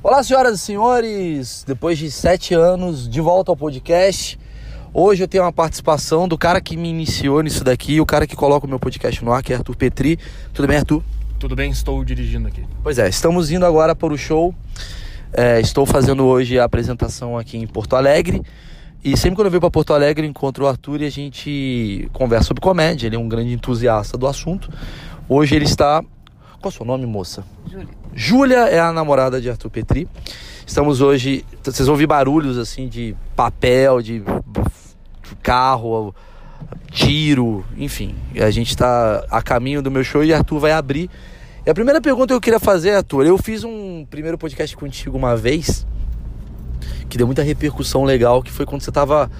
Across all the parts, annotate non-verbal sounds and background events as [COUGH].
Olá, senhoras e senhores! Depois de sete anos, de volta ao podcast. Hoje eu tenho uma participação do cara que me iniciou nisso daqui, o cara que coloca o meu podcast no ar, que é Arthur Petri. Tudo bem, Arthur? Tudo bem, estou dirigindo aqui. Pois é, estamos indo agora para o show. É, estou fazendo hoje a apresentação aqui em Porto Alegre. E sempre quando eu venho para Porto Alegre, encontro o Arthur e a gente conversa sobre comédia. Ele é um grande entusiasta do assunto. Hoje ele está. Qual é o seu nome, moça? Júlia. Júlia é a namorada de Arthur Petri. Estamos hoje. Vocês vão ouvir barulhos assim de papel, de carro, tiro, enfim. A gente está a caminho do meu show e Arthur vai abrir. E a primeira pergunta que eu queria fazer, Arthur, eu fiz um primeiro podcast contigo uma vez que deu muita repercussão legal, que foi quando você estava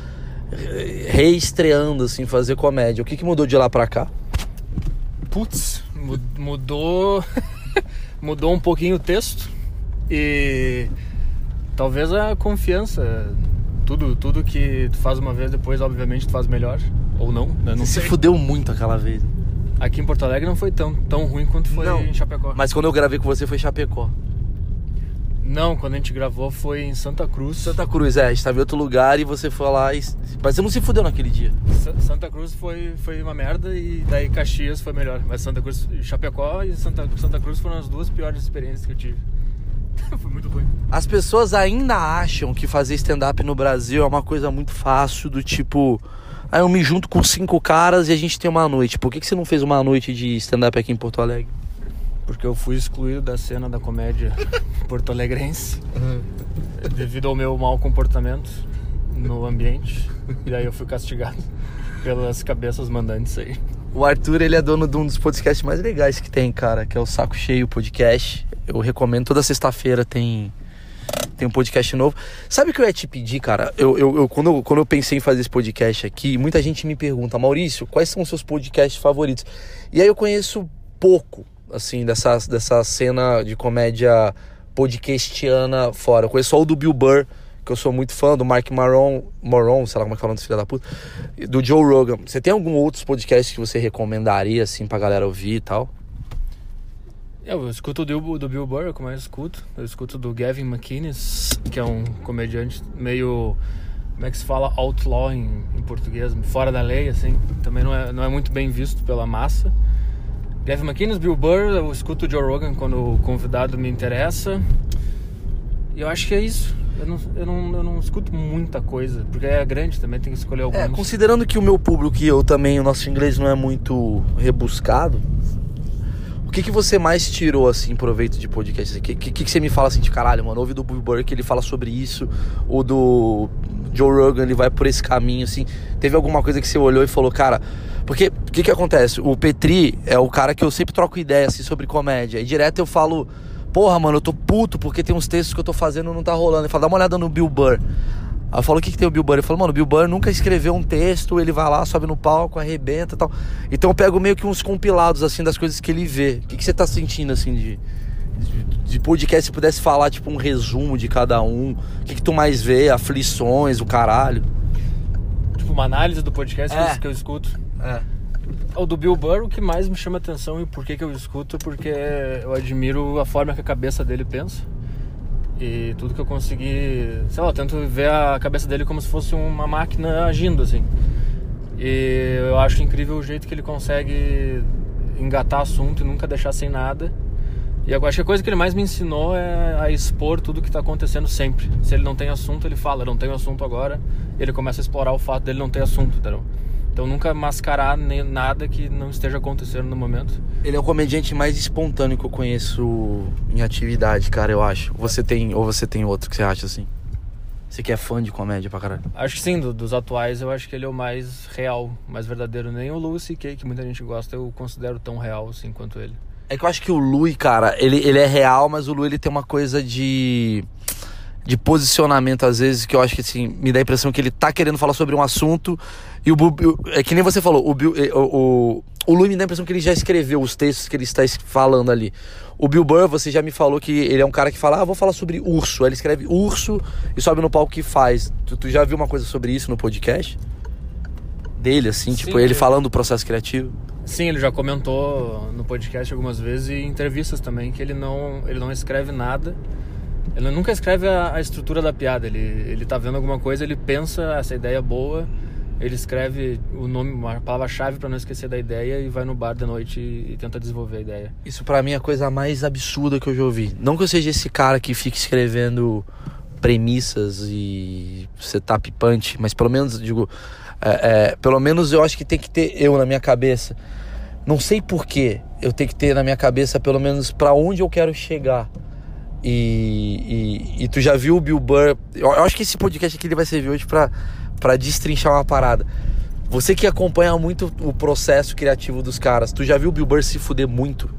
reestreando assim fazer comédia. O que, que mudou de lá para cá? Putz, mudou [LAUGHS] mudou um pouquinho o texto e talvez a confiança. Tudo, tudo que tu faz uma vez depois, obviamente, tu faz melhor. Ou não, né? Não sei. fudeu muito aquela vez. Aqui em Porto Alegre não foi tão, tão ruim quanto foi Não. em Chapecó. Mas quando eu gravei com você foi Chapecó. Não, quando a gente gravou foi em Santa Cruz. Santa Cruz, é, a gente tava em outro lugar e você foi lá e. Mas você não se fudeu naquele dia. Sa- Santa Cruz foi, foi uma merda e daí Caxias foi melhor. Mas Santa Cruz, Chapecó e Santa, Santa Cruz foram as duas piores experiências que eu tive. [LAUGHS] foi muito ruim. As pessoas ainda acham que fazer stand-up no Brasil é uma coisa muito fácil, do tipo. Aí eu me junto com cinco caras e a gente tem uma noite. Por que, que você não fez uma noite de stand-up aqui em Porto Alegre? Porque eu fui excluído da cena da comédia [LAUGHS] porto-alegrense devido ao meu mau comportamento no ambiente. E daí eu fui castigado pelas cabeças mandantes aí. O Arthur, ele é dono de um dos podcasts mais legais que tem, cara, que é o Saco Cheio Podcast. Eu recomendo, toda sexta-feira tem tem um podcast novo. Sabe o que eu ia te pedir, cara? Eu, eu, eu- quando, eu, quando eu pensei em fazer esse podcast aqui, muita gente me pergunta, Maurício, quais são os seus podcasts favoritos? E aí eu conheço pouco, assim, dessa, dessa cena de comédia podcastiana fora. Eu conheço só o do Bill Burr, que eu sou muito fã, do Mark Maron, Moron, sei lá como é que fala desse filho da puta, do Joe Rogan. Você tem algum outros podcasts que você recomendaria, assim, pra galera ouvir e tal? Eu escuto do, do Bill Burr, é o que eu escuto. Eu escuto do Gavin McInnes, que é um comediante meio. Como é que se fala? Outlaw em, em português, fora da lei, assim. Também não é, não é muito bem visto pela massa. Gavin McInnes, Bill Burr, eu escuto o Joe Rogan quando o convidado me interessa. E eu acho que é isso. Eu não, eu não, eu não escuto muita coisa, porque é grande também, tem que escolher alguns. É, considerando que o meu público e eu também, o nosso inglês não é muito rebuscado, o que, que você mais tirou, assim, proveito de podcast? O que, que, que você me fala assim, de caralho, mano, ouve do Bill Burr que ele fala sobre isso, ou do Joe Rogan, ele vai por esse caminho, assim. Teve alguma coisa que você olhou e falou, cara... Porque, o que que acontece? O Petri é o cara que eu sempre troco ideia, assim, sobre comédia. E direto eu falo... Porra, mano, eu tô puto porque tem uns textos que eu tô fazendo e não tá rolando. Ele fala, dá uma olhada no Bill Burr. Aí eu falo, o que, que tem o Bill Burr? Ele falou, mano, o Bill Burr nunca escreveu um texto, ele vai lá, sobe no palco, arrebenta e tal. Então eu pego meio que uns compilados, assim, das coisas que ele vê. O que, que você tá sentindo, assim, de, de, de podcast, se pudesse falar, tipo, um resumo de cada um. O que, que tu mais vê? Aflições, o caralho. Tipo, uma análise do podcast que eu- É. que eu escuto. É. O do Bill Burr, o que mais me chama atenção e por que, que eu escuto, porque eu admiro a forma que a cabeça dele pensa. E tudo que eu consegui, sei lá, eu tento ver a cabeça dele como se fosse uma máquina agindo, assim. E eu acho incrível o jeito que ele consegue engatar assunto e nunca deixar sem nada. E eu acho que a coisa que ele mais me ensinou é a expor tudo que está acontecendo sempre. Se ele não tem assunto, ele fala, não tenho assunto agora. Ele começa a explorar o fato dele não ter assunto, entendeu? Então nunca mascarar nem nada que não esteja acontecendo no momento. Ele é o comediante mais espontâneo que eu conheço em atividade, cara, eu acho. Você tem, ou você tem outro que você acha assim? Você que é fã de comédia pra caralho. Acho que sim, do- dos atuais eu acho que ele é o mais real, mais verdadeiro. Nem o Louis C.K., que muita gente gosta, eu considero tão real assim quanto ele. É que eu acho que o Lui, cara, ele, ele é real, mas o Lui ele tem uma coisa de. de posicionamento, às vezes, que eu acho que assim, me dá a impressão que ele tá querendo falar sobre um assunto e o, é que nem você falou, o, o, o, o Lui me dá a impressão que ele já escreveu os textos que ele está falando ali. O Bill Burr, você já me falou que ele é um cara que fala, ah, vou falar sobre urso. Aí ele escreve urso e sobe no palco que faz. Tu, tu já viu uma coisa sobre isso no podcast? Dele, assim, Sim, tipo, ele falando do processo criativo? Sim, ele já comentou no podcast algumas vezes e em entrevistas também que ele não, ele não escreve nada ele nunca escreve a, a, estrutura da piada. Ele, ele tá vendo alguma coisa, ele pensa essa ideia boa, ele escreve o nome, uma palavra-chave para não esquecer da ideia e vai no bar da noite e, e tenta desenvolver a ideia. Isso para mim é a coisa mais absurda que eu já ouvi. Não que eu seja esse cara que fica escrevendo premissas e setup punch, mas pelo menos, digo, é, é, pelo menos eu acho que tem que ter eu na minha cabeça. Não sei porquê, eu tenho que ter na minha cabeça pelo menos para onde eu quero chegar. E, e, e, tu já viu o Bill Burr. Eu, eu, acho que esse podcast aqui ele vai servir hoje pra, pra destrinchar uma parada. Você que acompanha muito o processo criativo dos caras, tu já viu o Bill Burr se fuder muito?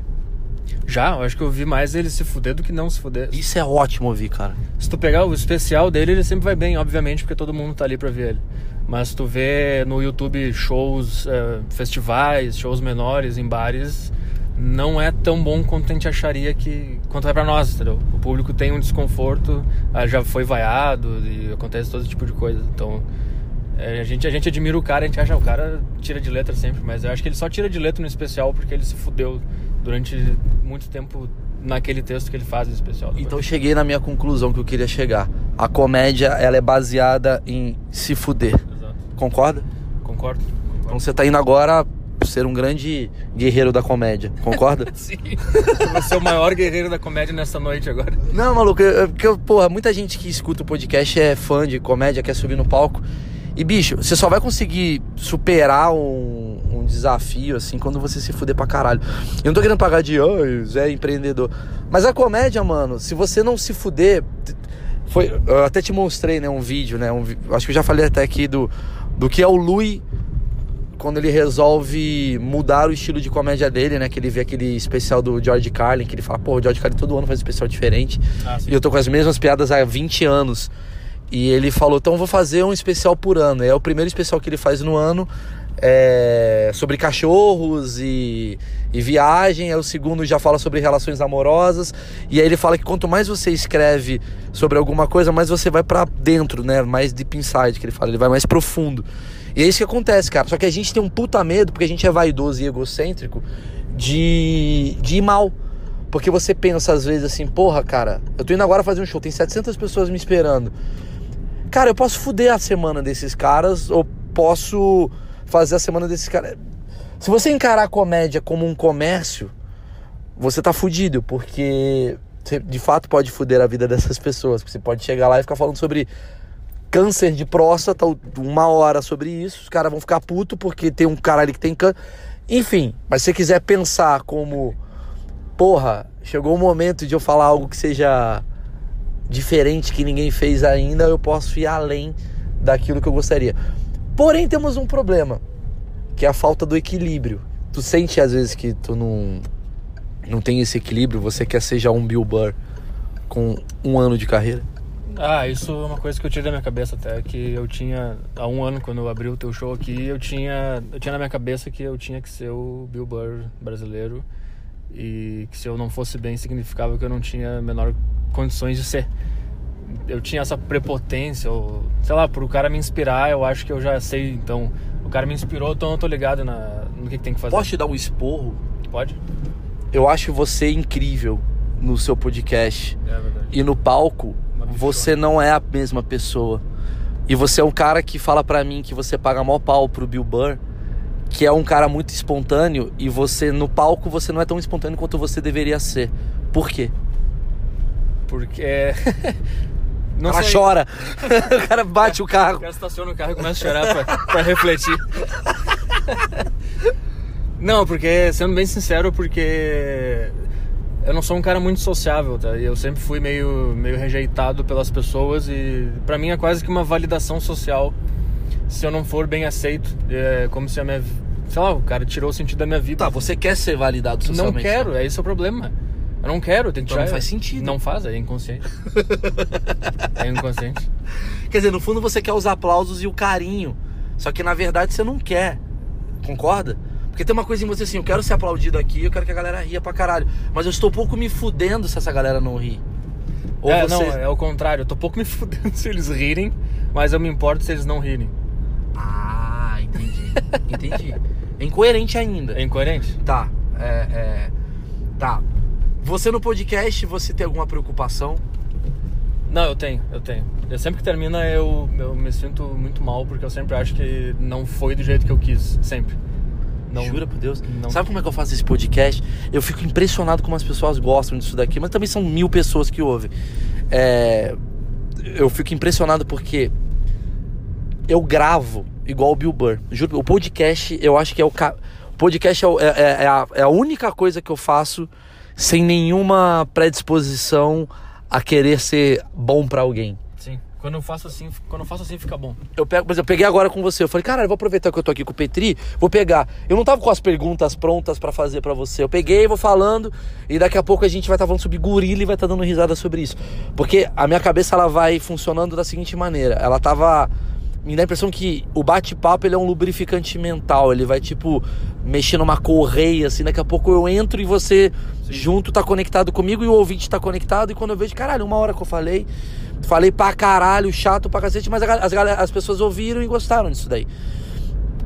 Já, eu acho que eu vi mais ele se fuder do que não se fuder. Isso é ótimo ouvir, cara. Se tu pegar o especial dele, ele sempre vai bem, obviamente, porque todo mundo tá ali pra ver ele. Mas tu vê no YouTube shows, uh, festivais, shows menores em bares, não é tão bom quanto a gente acharia que quanto é para nós, entendeu? O público tem um desconforto, ah, já foi vaiado e acontece todo tipo de coisa. Então, é, a gente a gente admira o cara, a gente acha o cara tira de letra sempre, mas eu acho que ele só tira de letra no especial porque ele se fudeu durante muito tempo naquele texto que ele faz no especial. Depois. Então cheguei na minha conclusão que eu queria chegar. A comédia, ela é baseada em se fuder. Exato. Concorda? Concordo. Concordo. Então você tá indo agora ser um grande guerreiro da comédia, concorda? [LAUGHS] Sim. Você é o maior guerreiro da comédia nessa noite agora. Não, maluco, porque, porra, muita gente que escuta o podcast é fã de comédia, quer subir no palco. E, bicho, você só vai conseguir superar um, um desafio, assim, quando você se fuder pra caralho. Eu não tô querendo pagar de, oh, Zé empreendedor. Mas a comédia, mano, se você não se fuder. Foi, eu até te mostrei, né, um vídeo, né? Um, acho que eu já falei até aqui do, do que é o Louis quando ele resolve mudar o estilo de comédia dele, né? Que ele vê aquele especial do George Carlin, que ele fala, pô, o George Carlin todo ano faz um especial diferente. Ah, e eu tô com as mesmas piadas há 20 anos. E ele falou, então vou fazer um especial por ano. é o primeiro especial que ele faz no ano é, sobre cachorros e, e viagem. É o segundo já fala sobre relações amorosas. E aí ele fala que quanto mais você escreve sobre alguma coisa, mais você vai para dentro, né? Mais deep inside, que ele fala. Ele vai mais profundo. E é isso que acontece, cara. Só que a gente tem um puta medo, porque a gente é vaidoso e egocêntrico, de, de ir mal. Porque você pensa às vezes assim, porra, cara, eu tô indo agora fazer um show, tem 700 pessoas me esperando. Cara, eu posso fuder a semana desses caras, ou posso fazer a semana desses caras. Se você encarar a comédia como um comércio, você tá fudido, porque você de fato pode fuder a vida dessas pessoas. Você pode chegar lá e ficar falando sobre câncer de próstata, uma hora sobre isso, os caras vão ficar puto porque tem um cara ali que tem câncer. Enfim, mas se você quiser pensar como, porra, chegou o momento de eu falar algo que seja diferente, que ninguém fez ainda, eu posso ir além daquilo que eu gostaria. Porém, temos um problema, que é a falta do equilíbrio. Tu sente às vezes que tu não, não tem esse equilíbrio, você quer ser já um Bill Burr com um ano de carreira? Ah, isso é uma coisa que eu tirei da minha cabeça até, que eu tinha, há um ano, quando eu abri o teu show aqui, eu tinha, eu tinha na minha cabeça que eu tinha que ser o Bill Burr brasileiro e que se eu não fosse bem significava que eu não tinha menor condições de ser. Eu tinha essa prepotência, ou, sei lá, por o cara me inspirar, eu acho que eu já sei, então, o cara me inspirou, então eu tô ligado na, no que, que tem que fazer. Posso te dar um esporro? Pode. Eu acho você incrível no seu podcast. É verdade. E no palco, você não é a mesma pessoa. E você é um cara que fala para mim que você paga mó pau pro Bill Burr, que é um cara muito espontâneo e você no palco você não é tão espontâneo quanto você deveria ser. Por quê? Porque [LAUGHS] não Ela sei. chora. [LAUGHS] o cara bate o carro. O cara estaciona o carro e começa a chorar pra, pra refletir. [LAUGHS] Não, porque, sendo bem sincero, porque eu não sou um cara muito sociável, tá? Eu sempre fui meio, meio rejeitado pelas pessoas e para mim é quase que uma validação social se eu não for bem aceito. É como se a minha. Sei lá, o cara tirou o sentido da minha vida. Tá, você quer ser validado socialmente? Não quero, é esse o problema. Eu não quero, tem que Então tirar. não faz sentido. Não faz, é inconsciente. [LAUGHS] é inconsciente. Quer dizer, no fundo você quer os aplausos e o carinho. Só que na verdade você não quer. Concorda? Porque tem uma coisa em você assim, eu quero ser aplaudido aqui, eu quero que a galera ria pra caralho. Mas eu estou pouco me fudendo se essa galera não ri. Ou é, você. não, é o contrário. Eu tô pouco me [LAUGHS] fudendo se eles rirem, mas eu me importo se eles não rirem. Ah, entendi. entendi. É incoerente ainda. É incoerente? Tá, é, é. Tá. Você no podcast, você tem alguma preocupação? Não, eu tenho, eu tenho. Eu sempre que termina eu, eu me sinto muito mal, porque eu sempre acho que não foi do jeito que eu quis. Sempre. Não, Jura por Deus? não. Sabe como é que eu faço esse podcast? Eu fico impressionado como as pessoas gostam disso daqui, mas também são mil pessoas que ouvem. É, Eu fico impressionado porque eu gravo igual o Bill Burr. Juro, o podcast eu acho que é o. Ca... O podcast é, é- é- é a, é a única coisa que eu faço sem nenhuma predisposição a querer ser bom pra alguém. Sim. Quando eu faço assim, quando eu faço assim fica bom. Eu pego, por exemplo, eu peguei agora com você. Eu falei, cara, eu vou aproveitar que eu tô aqui com o Petri, vou pegar. Eu não tava com as perguntas prontas pra fazer pra você. Eu peguei, vou falando, e daqui a pouco a gente vai estar falando sobre gorila e vai estar dando risada sobre isso. Porque a minha cabeça ela vai funcionando da seguinte maneira. Ela tava. Me dá a impressão que o bate-papo ele é um lubrificante mental. Ele vai, tipo, mexer numa correia, assim. Daqui a pouco eu entro e você junto tá conectado comigo e o ouvinte tá conectado. E quando eu vejo, caralho, uma hora que eu falei, falei pra caralho, chato pra cacete, mas as, as pessoas ouviram e gostaram disso daí.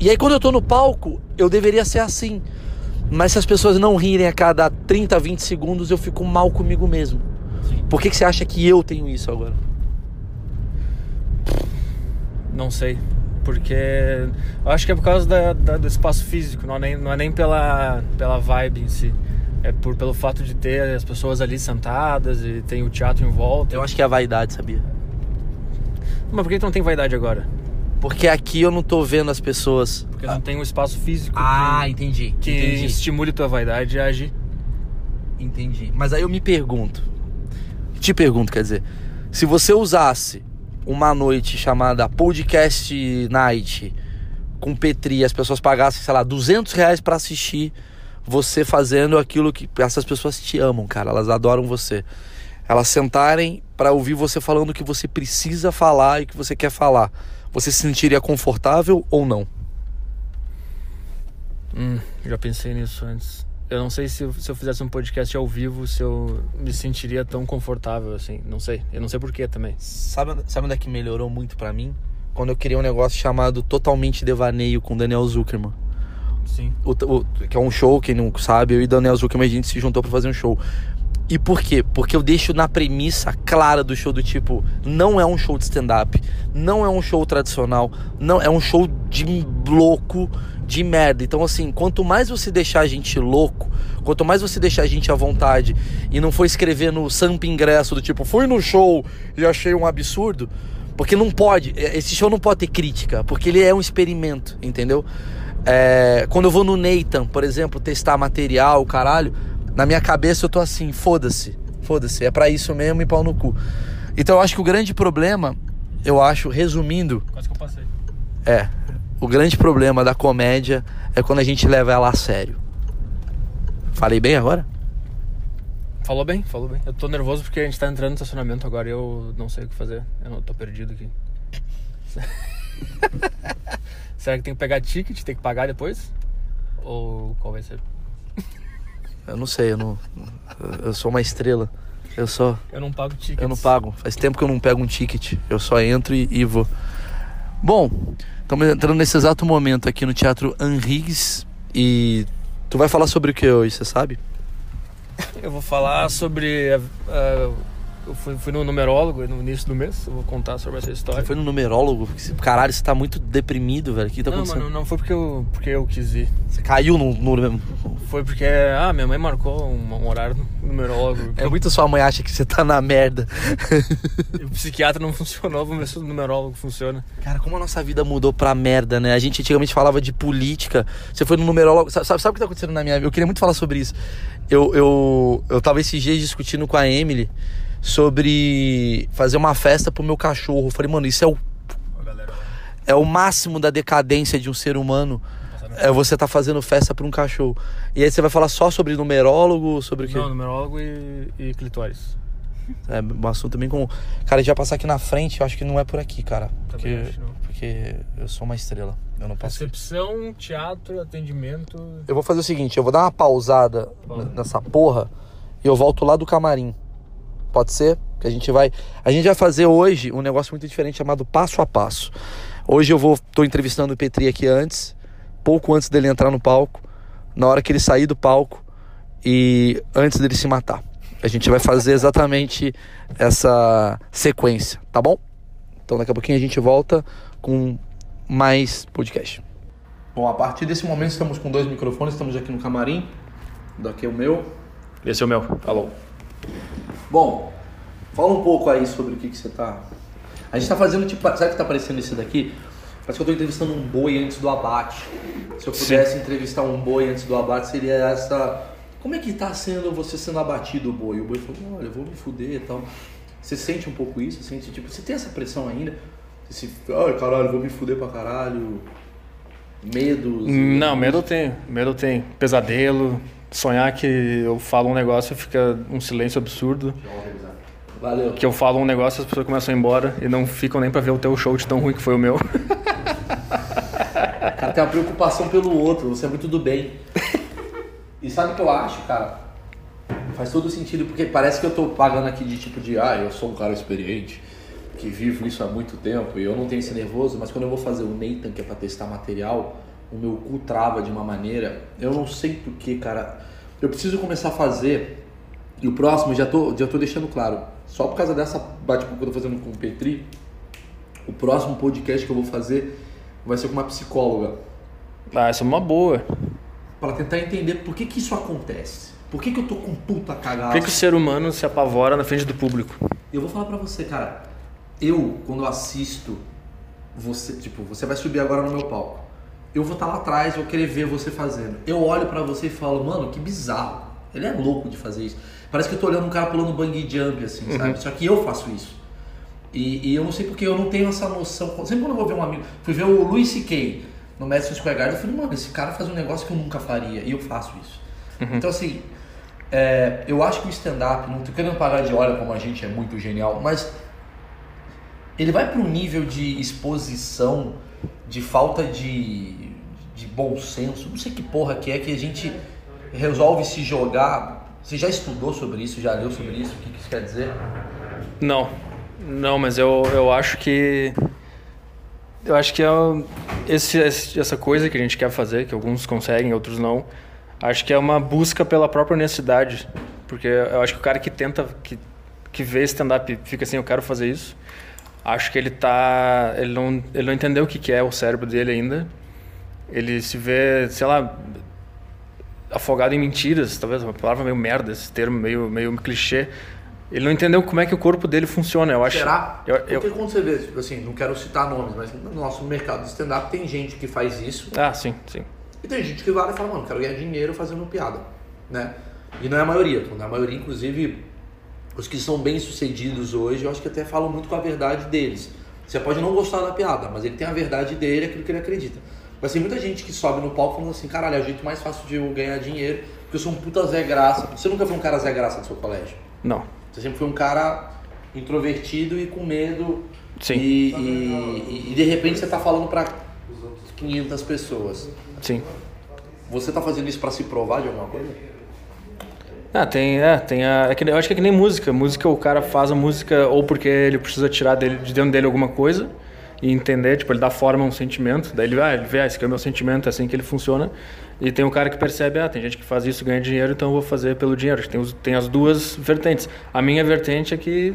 E aí quando eu tô no palco, eu deveria ser assim. Mas se as pessoas não rirem a cada 30, 20 segundos, eu fico mal comigo mesmo. Sim. Por que, que você acha que eu tenho isso agora? Não sei. Porque eu acho que é por causa da, da- do espaço físico, não é nem, não é nem pela, pela vibe em si. É por, pelo fato de ter as pessoas ali sentadas e tem o teatro em volta. Eu acho que é a vaidade, sabia? Mas por que tu não tem vaidade agora? Porque aqui eu não tô vendo as pessoas. Porque não tem um espaço físico Ah, que, entendi. que entendi. estimule tua vaidade a agir. Entendi. Mas aí eu me pergunto. Te pergunto, quer dizer, se você usasse uma noite chamada Podcast Night com Petri as pessoas pagassem, sei lá, 200 reais pra assistir você fazendo aquilo que essas pessoas te amam, cara, elas adoram você. Elas sentarem pra ouvir você falando o que você precisa falar e o que você quer falar. Você se sentiria confortável ou não? Hum, já pensei nisso antes. Eu não sei se, eu- se eu fizesse um podcast ao vivo, se eu me sentiria tão confortável assim. Não sei. Eu não sei porquê também. Sabe, sabe onde é que melhorou muito pra mim? Quando eu criei um negócio chamado Totalmente Devaneio com Daniel Zuckerman. Sim. O, o- que é um show, quem não sabe, eu e Daniel Zuckerman a gente se juntou pra fazer um show. E por quê? Porque eu deixo na premissa clara do show do tipo, não é um show de stand-up, não é um show tradicional, não é um show de louco, de merda. Então assim, quanto mais você deixar a gente louco, quanto mais você deixar a gente à vontade e não for escrever no Samp Ingresso do tipo, fui no show e achei um absurdo, porque não pode, esse show não pode ter crítica, porque ele é um experimento, entendeu? É, quando eu vou no Nathan, por exemplo, testar material, caralho, na minha cabeça eu tô assim, foda-se, foda-se, é pra isso mesmo e pau no cu. Então eu acho que o grande problema, eu acho, resumindo, Quase que eu passei. é, o grande problema da comédia é quando a gente leva ela a sério. Falei bem agora? Falou bem, falou bem. Eu tô nervoso porque a gente tá entrando no estacionamento agora e eu não sei o que fazer. Eu não tô perdido aqui. [LAUGHS] Será que tem que pegar ticket, tem que pagar depois? Ou qual vai ser? Eu não sei, eu não. Eu sou uma estrela. Eu só. Eu não pago ticket. Eu não pago. Faz tempo que eu não pego um ticket. Eu só entro e, e vou. Bom, estamos entrando nesse exato momento aqui no Teatro Henrigues. E tu vai falar sobre o que hoje, você sabe? Eu vou falar sobre. a- a- eu fui, fui no numerólogo no início do mês. Eu vou contar sobre essa história. Você foi no numerólogo? Caralho, você tá muito deprimido, velho. O que tá não, acontecendo? mano, não foi porque eu, porque eu quis ir. Você caiu no, no. Foi porque, ah, minha mãe marcou um, um horário no numerólogo. É muito sua mãe acha que você tá na merda. [LAUGHS] O psiquiatra não funcionou, vamos ver se o numerólogo funciona. Cara, como a nossa vida mudou pra merda, né? A gente antigamente falava de política. Você foi no numerólogo. Sabe, sabe, sabe o que tá acontecendo na minha vida? Eu queria muito falar sobre isso. Eu, eu, eu tava esses dias discutindo com a Emily sobre fazer uma festa pro meu cachorro. Eu falei, mano, isso é o, é o máximo da decadência de um ser humano. é você tá fazendo festa pra um cachorro. E aí você vai falar só sobre numerólogo, sobre o quê? Não, numerólogo e, e clitóris. É, um assunto também com. Cara, vai passar aqui na frente, eu acho que não é por aqui, cara. Porque, acho, não. porque eu sou uma estrela. Eu não posso. Recepção, teatro, atendimento. Eu vou fazer o seguinte, eu vou dar uma pausada Pausa. nessa porra e eu volto lá do camarim. Pode ser? Que a gente vai. A gente vai fazer hoje um negócio muito diferente chamado passo a passo. Hoje eu vou. tô entrevistando o Petri aqui antes, pouco antes dele entrar no palco, na hora que ele sair do palco e antes dele se matar. A gente vai fazer exatamente essa sequência, tá bom? Então daqui a pouquinho a gente volta com mais podcast. Bom, a partir desse momento estamos com dois microfones, estamos aqui no camarim. Daqui é o meu. Esse é o meu. Alô. Bom, fala um pouco aí sobre o que, que você tá. A gente tá fazendo tipo. Sabe o que tá aparecendo esse daqui? Parece que eu tô entrevistando um boi antes do abate. Se eu pudesse entrevistar um boi antes do abate, seria essa. Como é que tá sendo você sendo abatido o boi? O boi falou, olha, eu vou me fuder e tal. Você sente um pouco isso? Você sente, tipo, você tem essa pressão ainda? Esse, ai caralho, vou me fuder pra caralho. Medos. Não, medo eu tenho. Medo eu tenho. Pesadelo. Sonhar que eu falo um negócio e fica um silêncio absurdo. Valeu. Que eu falo um negócio e as pessoas começam a ir embora e não ficam nem pra ver o teu show de tão ruim que foi o meu. [LAUGHS] Cara tem uma preocupação pelo outro, você é muito do bem. E sabe o que eu acho, cara? Faz todo sentido, porque parece que eu tô pagando aqui de tipo de, ah, eu sou um cara experiente, que vivo isso há muito tempo, e eu não tenho esse nervoso, mas quando eu vou fazer o Nathan, que é pra testar material, o meu cu trava de uma maneira, eu não sei porquê, cara. Eu preciso começar a fazer, e o próximo, já tô, já tô deixando claro, só por causa dessa bate-papo que eu tô fazendo com o Petri, o próximo podcast que eu vou fazer vai ser com uma psicóloga. Ah, isso é uma boa. Pra tentar entender por que que isso acontece. Por que que eu tô com puta cagada? Por que, que o ser humano se apavora na frente do público? Eu vou falar pra você, cara. Eu, quando assisto você, tipo, você vai subir agora no meu palco. Eu vou estar lá atrás, vou querer ver você fazendo. Eu olho pra você e falo, mano, que bizarro. Ele é louco de fazer isso. Parece que eu tô olhando um cara pulando bungee jump, assim, sabe? Só que eu faço isso. E, e eu não sei porque eu não tenho essa noção. Sempre quando eu vou ver um amigo. Fui ver o Louis C.K. no Madison Square Garden, eu falei, mano, esse cara faz um negócio que eu nunca faria. E eu faço isso. Então, assim, é, eu acho que o stand-up, não tô querendo parar de olha como a gente é muito genial, mas ele vai para um nível de exposição, de falta de, de bom senso, não sei que porra que é que a gente resolve se jogar. Você já estudou sobre isso, já leu sobre isso? O que isso quer dizer? Não, não, mas eu, eu acho que. Eu acho que é esse, essa coisa que a gente quer fazer, que alguns conseguem, outros não, acho que é uma busca pela própria honestidade. Porque eu acho que o cara que tenta, que, que vê stand-up fica assim, eu quero fazer isso, acho que ele tá. Ele não, ele não entendeu o que, que é o cérebro dele ainda. Ele se vê, sei lá, afogado em mentiras, talvez uma palavra meio merda, esse termo meio, meio clichê. Ele não entendeu como é que o corpo dele funciona, eu acho. Será? Eu, eu- Porque quando você vê, tipo assim, não quero citar nomes, mas no nosso mercado de stand-up tem gente que faz isso Ah, sim, sim. e tem gente que vai lá e fala, mano, quero ganhar dinheiro fazendo piada, né? E não é a maioria, então, na maioria, inclusive, os que são bem sucedidos hoje, eu acho que até falam muito com a verdade deles. Você pode não gostar da piada, mas ele tem a verdade dele, aquilo que ele acredita. Mas tem muita gente que sobe no palco falando assim, caralho, é o jeito mais fácil de eu ganhar dinheiro, porque eu sou um puta Zé Graça. Você nunca foi um cara Zé Graça do seu colégio? Não. Você sempre foi um cara introvertido e com medo. Sim. E, e- e de repente você tá falando pra 500 pessoas. Sim. Você tá fazendo isso pra se provar de alguma coisa? Ah, tem, é, tem a, é que, eu acho que é que nem música. Música, o cara faz a música ou porque ele precisa tirar dele, de dentro dele alguma coisa e entender, tipo, ele dá forma a um sentimento. Daí ele, ah, ele vê, ah, esse aqui é o meu sentimento, é assim que ele funciona. E tem o cara que percebe, ah, tem gente que faz isso, ganha dinheiro, então eu vou fazer pelo dinheiro. Tem, os- tem as duas vertentes. A minha vertente é que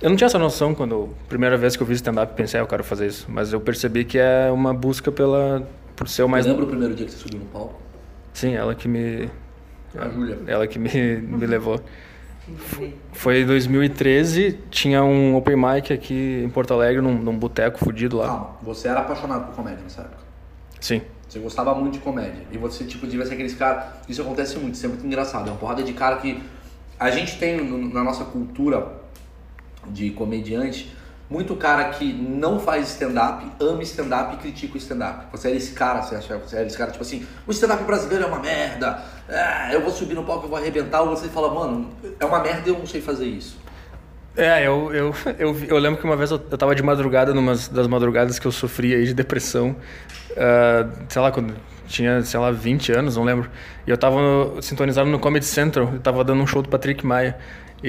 eu não tinha essa noção quando, primeira vez que eu vi stand-up, pensei, ah, eu quero fazer isso. Mas eu percebi que é uma busca pela, por ser o mais... Lembra o primeiro dia que você subiu no palco? Sim, ela que me... A Júlia. Ela que me, me levou. Foi em 2013, tinha um open mic aqui em Porto Alegre, num, num boteco fudido lá. Calma, você era apaixonado por comédia nessa época. Sim. Você gostava muito de comédia. E você, tipo, devia ser aqueles caras. Isso acontece muito, isso é muito engraçado. É uma porrada de cara que. A gente tem no- na nossa cultura de comediante muito cara que não faz stand-up, ama stand-up e critica o stand-up. Você é esse cara, você acha, você é esse cara, tipo assim, o stand-up brasileiro é uma merda, é, eu vou subir no palco, eu vou arrebentar, ou você fala, mano, é uma merda e eu não sei fazer isso. É, eu, eu, [LAUGHS] eu, eu lembro que uma vez eu, eu tava de madrugada, numa das madrugadas que eu sofria aí de depressão, uh, sei lá, quando tinha, sei lá, 20 anos, não lembro, e eu tava no, sintonizado no Comedy Central, eu tava dando um show do Patrick Maia,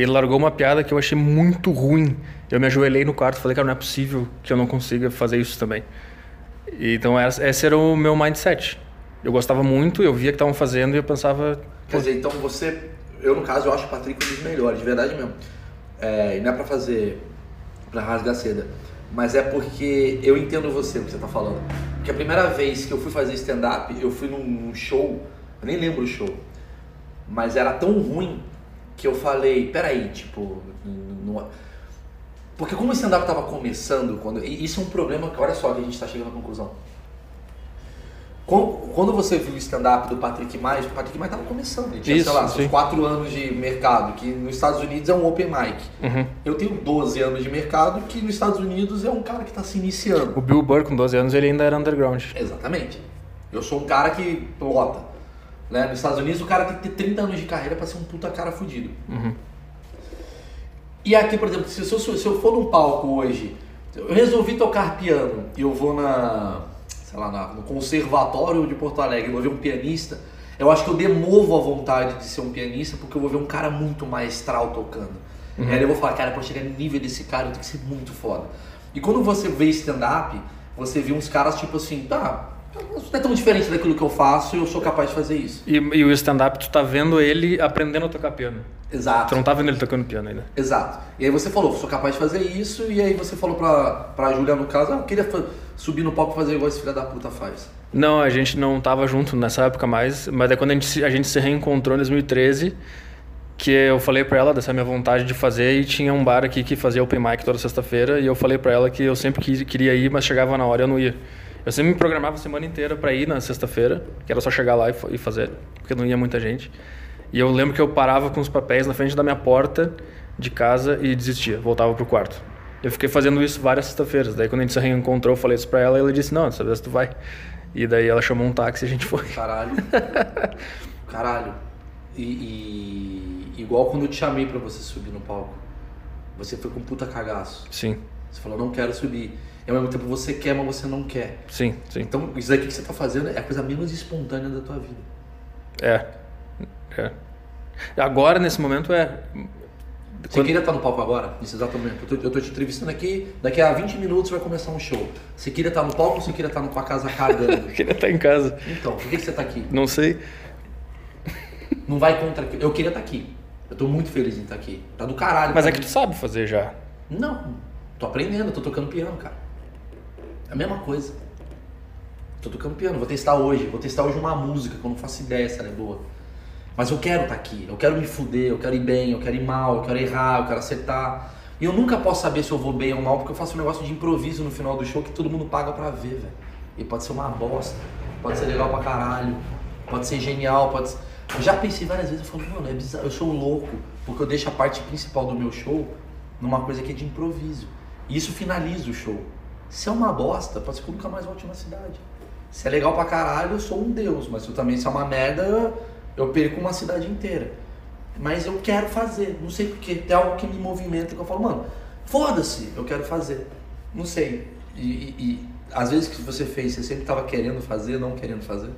ele largou uma piada que eu achei muito ruim. Eu me ajoelhei no quarto e falei, cara, não é possível que eu não consiga fazer isso também. Então esse era o meu mindset. Eu gostava muito, eu via que estavam fazendo e eu pensava... Quer dizer, então você... Eu, no caso, eu acho o Patrick um dos melhores, de verdade mesmo. É, e não é pra fazer... pra rasgar seda. Mas é porque eu entendo você, o que você tá falando. Porque a primeira vez que eu fui fazer stand-up, eu fui num show... Eu nem lembro o show. Mas era tão ruim que eu falei, peraí, tipo, não... porque como o stand-up estava começando, quando e isso é um problema que olha só que a gente está chegando à conclusão. Quando você viu o stand-up do Patrick Mais, o Patrick Mais estava começando, ele tinha, isso, sei lá, seus 4 anos de mercado, que nos Estados Unidos é um open mic. Uhum. Eu tenho 12 anos de mercado, que nos Estados Unidos é um cara que está se iniciando. O Bill Burr, com 12 anos, ele ainda era underground. Exatamente. Eu sou um cara que lota. Né? Nos Estados Unidos o cara tem que ter 30 anos de carreira para ser um puta cara fudido. Uhum. E aqui, por exemplo, se eu, se eu for num palco hoje, eu resolvi tocar piano e eu vou na, sei lá, na, no conservatório de Porto Alegre, vou ver um pianista, eu acho que eu demovo a vontade de ser um pianista porque eu vou ver um cara muito maestral tocando. Uhum. Aí eu vou falar, cara, para chegar no nível desse cara eu tenho que ser muito foda. E quando você vê stand-up, você vê uns caras tipo assim, tá, não é tão diferente daquilo que eu faço e eu sou capaz de fazer isso. E, e o stand-up, tu tá vendo ele aprendendo a tocar piano. Exato. Tu não tá vendo ele tocando piano ainda. Exato. E aí você falou, sou capaz de fazer isso, e aí você falou pra, pra Júlia, no caso, ah, eu queria subir no palco e fazer igual esse filho da puta faz. Não, a gente não tava junto nessa época mais, mas é quando a gente, a gente se reencontrou em 2013 que eu falei para ela dessa minha vontade de fazer e tinha um bar aqui que fazia open mic toda sexta-feira e eu falei para ela que eu sempre queria ir, mas chegava na hora e eu não ia. Eu sempre me programava a semana inteira para ir na sexta-feira, que era só chegar lá e fazer, porque não ia muita gente. E eu lembro que eu parava com os papéis na frente da minha porta de casa e desistia, voltava pro quarto. Eu fiquei fazendo isso várias sexta-feiras. Daí quando a gente se reencontrou, eu falei isso pra ela e ela disse: "Não, dessa vez tu vai". E daí ela chamou um táxi e a gente foi. Caralho. [LAUGHS] Caralho. E, e, igual quando eu te chamei para você subir no palco. Você foi com puta cagaço. Sim. Você falou: "Não quero subir" e ao mesmo tempo você quer, mas você não quer. Sim, sim. Então, isso aqui que você está fazendo é a coisa menos espontânea da tua vida. É. É. Agora, nesse momento, é. Você Quando... queria estar no palco agora? Nesse exato momento. Eu tô te entrevistando aqui, daqui a 20 minutos vai começar um show. Você queria estar no palco ou você queria estar na tua casa cagando? [LAUGHS] eu queria estar em casa. Então, por que, que você está aqui? Não sei. Não vai contra. Eu queria estar aqui. Eu tô muito feliz em estar aqui. Tá do caralho. Mas é que tu sabe fazer já. Não. Tô aprendendo, tô tocando piano, cara. É a mesma coisa. Tô tocando piano, vou testar hoje. Vou testar hoje uma música que eu não faço ideia se ela é boa. Mas eu quero estar tá aqui, eu quero me fuder, eu quero ir bem, eu quero ir mal, eu quero errar, eu quero acertar. E eu nunca posso saber se eu vou bem ou mal, porque eu faço um negócio de improviso no final do show que todo mundo paga pra ver, velho. E pode ser uma bosta, pode ser legal pra caralho, pode ser genial, pode ser... Eu já pensei várias vezes, eu falo, mano, é bizarro, eu sou louco, porque eu deixo a parte principal do meu show numa coisa que é de improviso. E isso finaliza o show. Se é uma bosta, pode ser que eu nunca mais volte na cidade. Se é legal pra caralho, eu sou um deus. Mas eu também se é uma merda, eu perco uma cidade inteira. Mas eu quero fazer. Não sei porquê. Tem algo que me movimenta que eu falo, mano, foda-se, eu quero fazer. Não sei. E, e, e às vezes que você fez, você sempre tava querendo fazer, não querendo fazer?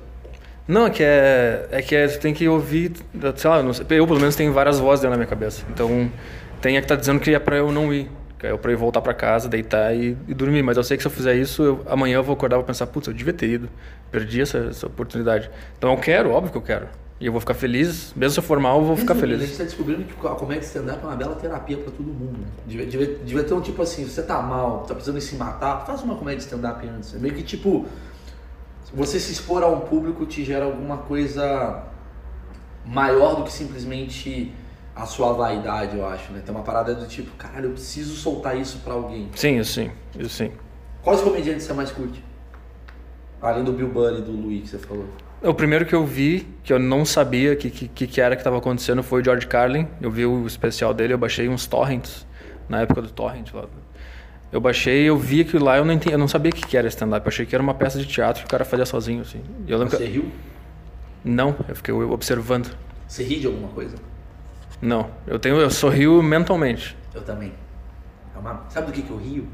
Não, é que é, é que é, você tem que ouvir, sei lá, eu pelo menos tenho várias vozes dentro da minha cabeça. Então, tem a que tá dizendo que é pra eu não ir é para eu voltar para casa, deitar e, e, dormir. Mas eu sei que se eu fizer isso, eu, amanhã eu vou acordar e vou pensar, putz, eu devia ter ido. Perdi essa, essa, oportunidade. Então eu quero, óbvio que eu quero. E eu vou ficar feliz, mesmo se eu for mal, eu vou ficar feliz. A gente está descobrindo que a comédia stand-up é uma bela terapia para todo mundo. Né? Devia, devia, devia, ter um tipo assim, você tá mal, tá precisando se matar, faz uma comédia stand-up antes. É meio que tipo, você se expor a um público te gera alguma coisa maior do que simplesmente a sua vaidade, eu acho, né? Tem uma parada do tipo, caralho, eu preciso soltar isso para alguém. Sim, isso sim, isso sim. Quais comediantes você mais curte? Além do Bill Burr e do Louis que você falou. O primeiro que eu vi, que eu não sabia o que, que, que era que estava acontecendo, foi o George Carlin. Eu vi o especial dele, eu baixei uns torrents, na época do torrent lá. Eu baixei, eu vi aquilo lá, eu não, entendi, eu não sabia o que era stand-up. Eu achei que era uma peça de teatro que o cara fazia sozinho, assim. Eu lembro Você que... riu? Não, eu fiquei observando. Você ri de alguma coisa? Não, eu tenho, eu sorrio mentalmente. Eu também. É uma- Sabe do que, que eu rio?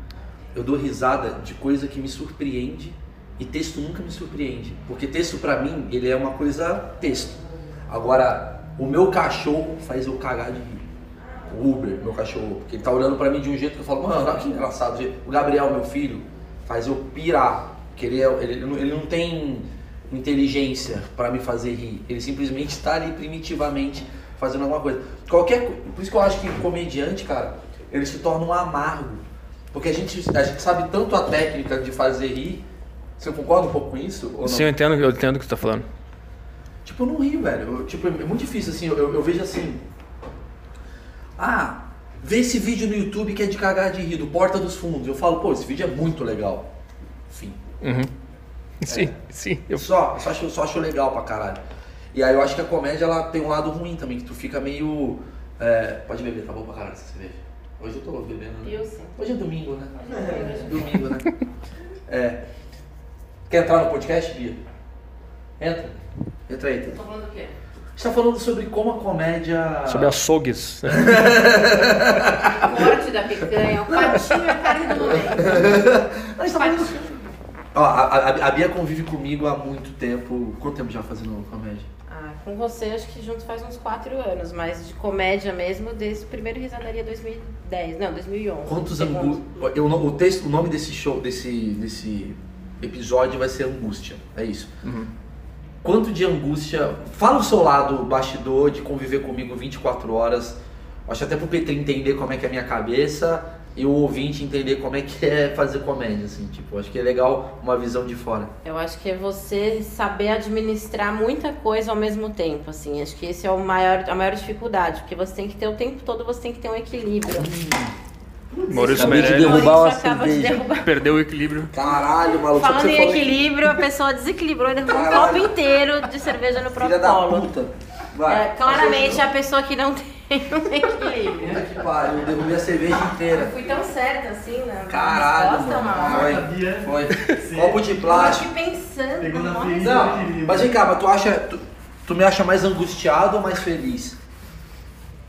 Eu dou risada de coisa que me surpreende e texto nunca me surpreende. Porque texto pra mim, ele é uma coisa texto. Agora, o meu cachorro faz eu cagar de rir. O Uber, meu cachorro. Porque ele tá olhando pra mim de um jeito que eu falo, mano, olha que engraçado. O Gabriel, meu filho, faz eu pirar. Porque ele, é, ele, ele não- tem inteligência pra me fazer rir. Ele simplesmente está ali primitivamente fazendo alguma coisa. Qualquer, por isso que eu acho que o comediante, cara, ele se torna um amargo. Porque a gente, a gente sabe tanto a técnica de fazer rir. Você concorda um pouco com isso? Ou não? Sim, eu entendo, eu entendo o que você tá falando. Tipo, eu não rio, velho. Eu, tipo, é muito difícil, assim. Eu, eu vejo assim. Ah, vê esse vídeo no YouTube que é de cagar de rir, do Porta dos Fundos. Eu falo, pô, esse vídeo é muito legal. Enfim. Uhum. Sim, sim. Eu... Só, só acho, só acho legal pra caralho. E aí eu acho que a comédia ela tem um lado ruim também, que tu fica meio. é, pode beber, tá bom pra caralho essa cerveja. Hoje eu tô bebendo. né? Eu sim. Hoje é domingo, né? [LAUGHS] É. Domingo, né? É. Quer entrar no podcast, Bia? Entra. Entra aí. Tô falando o quê? A gente tá falando sobre como a comédia. Sobre açougues. [LAUGHS] Corte da picanha, o patinho e a carne do momento. [LAUGHS] A gente tá falando. Ó, a, a, a Bia convive comigo há muito tempo. Quanto tempo já fazendo comédia? Ah, com você acho que junto faz uns 4 anos, mas de comédia mesmo desde o primeiro Risadaria 2010, não, 2011. Quantos angu... eu, o texto, o nome desse show, desse, desse episódio vai ser angústia. É isso. Quanto de angústia. Fala o seu lado bastidor de conviver comigo 24 horas. Acho até pro Petri entender como é que é a minha cabeça e o ouvinte entender como é que é fazer comédia, assim, tipo, acho que é legal uma visão de fora. Eu acho que é você saber administrar muita coisa ao mesmo tempo, assim. Acho que esse é o maior, a maior dificuldade, porque você tem que ter o tempo todo, você tem que ter um equilíbrio. Maurício Acabei de Meirelles derrubar uma acaba de derrubar. perdeu o equilíbrio. Caralho, maluco, Falando em equilíbrio, a pessoa desequilibrou e derrubou um copo inteiro de cerveja no próprio filha da colo. puta. Vai. É, claramente a pessoa que não tem um equilíbrio. Puta que pariu, eu derrubei a cerveja Eu inteira. fui tão certa assim na Caralho, resposta, mano. Foi, foi. Sim. Copo de Eu plástico. aqui pensando, Pegou na ferida. Não, equilíbrio. mas vem cá, mas tu acha. Tu, tu me acha mais angustiado ou mais feliz?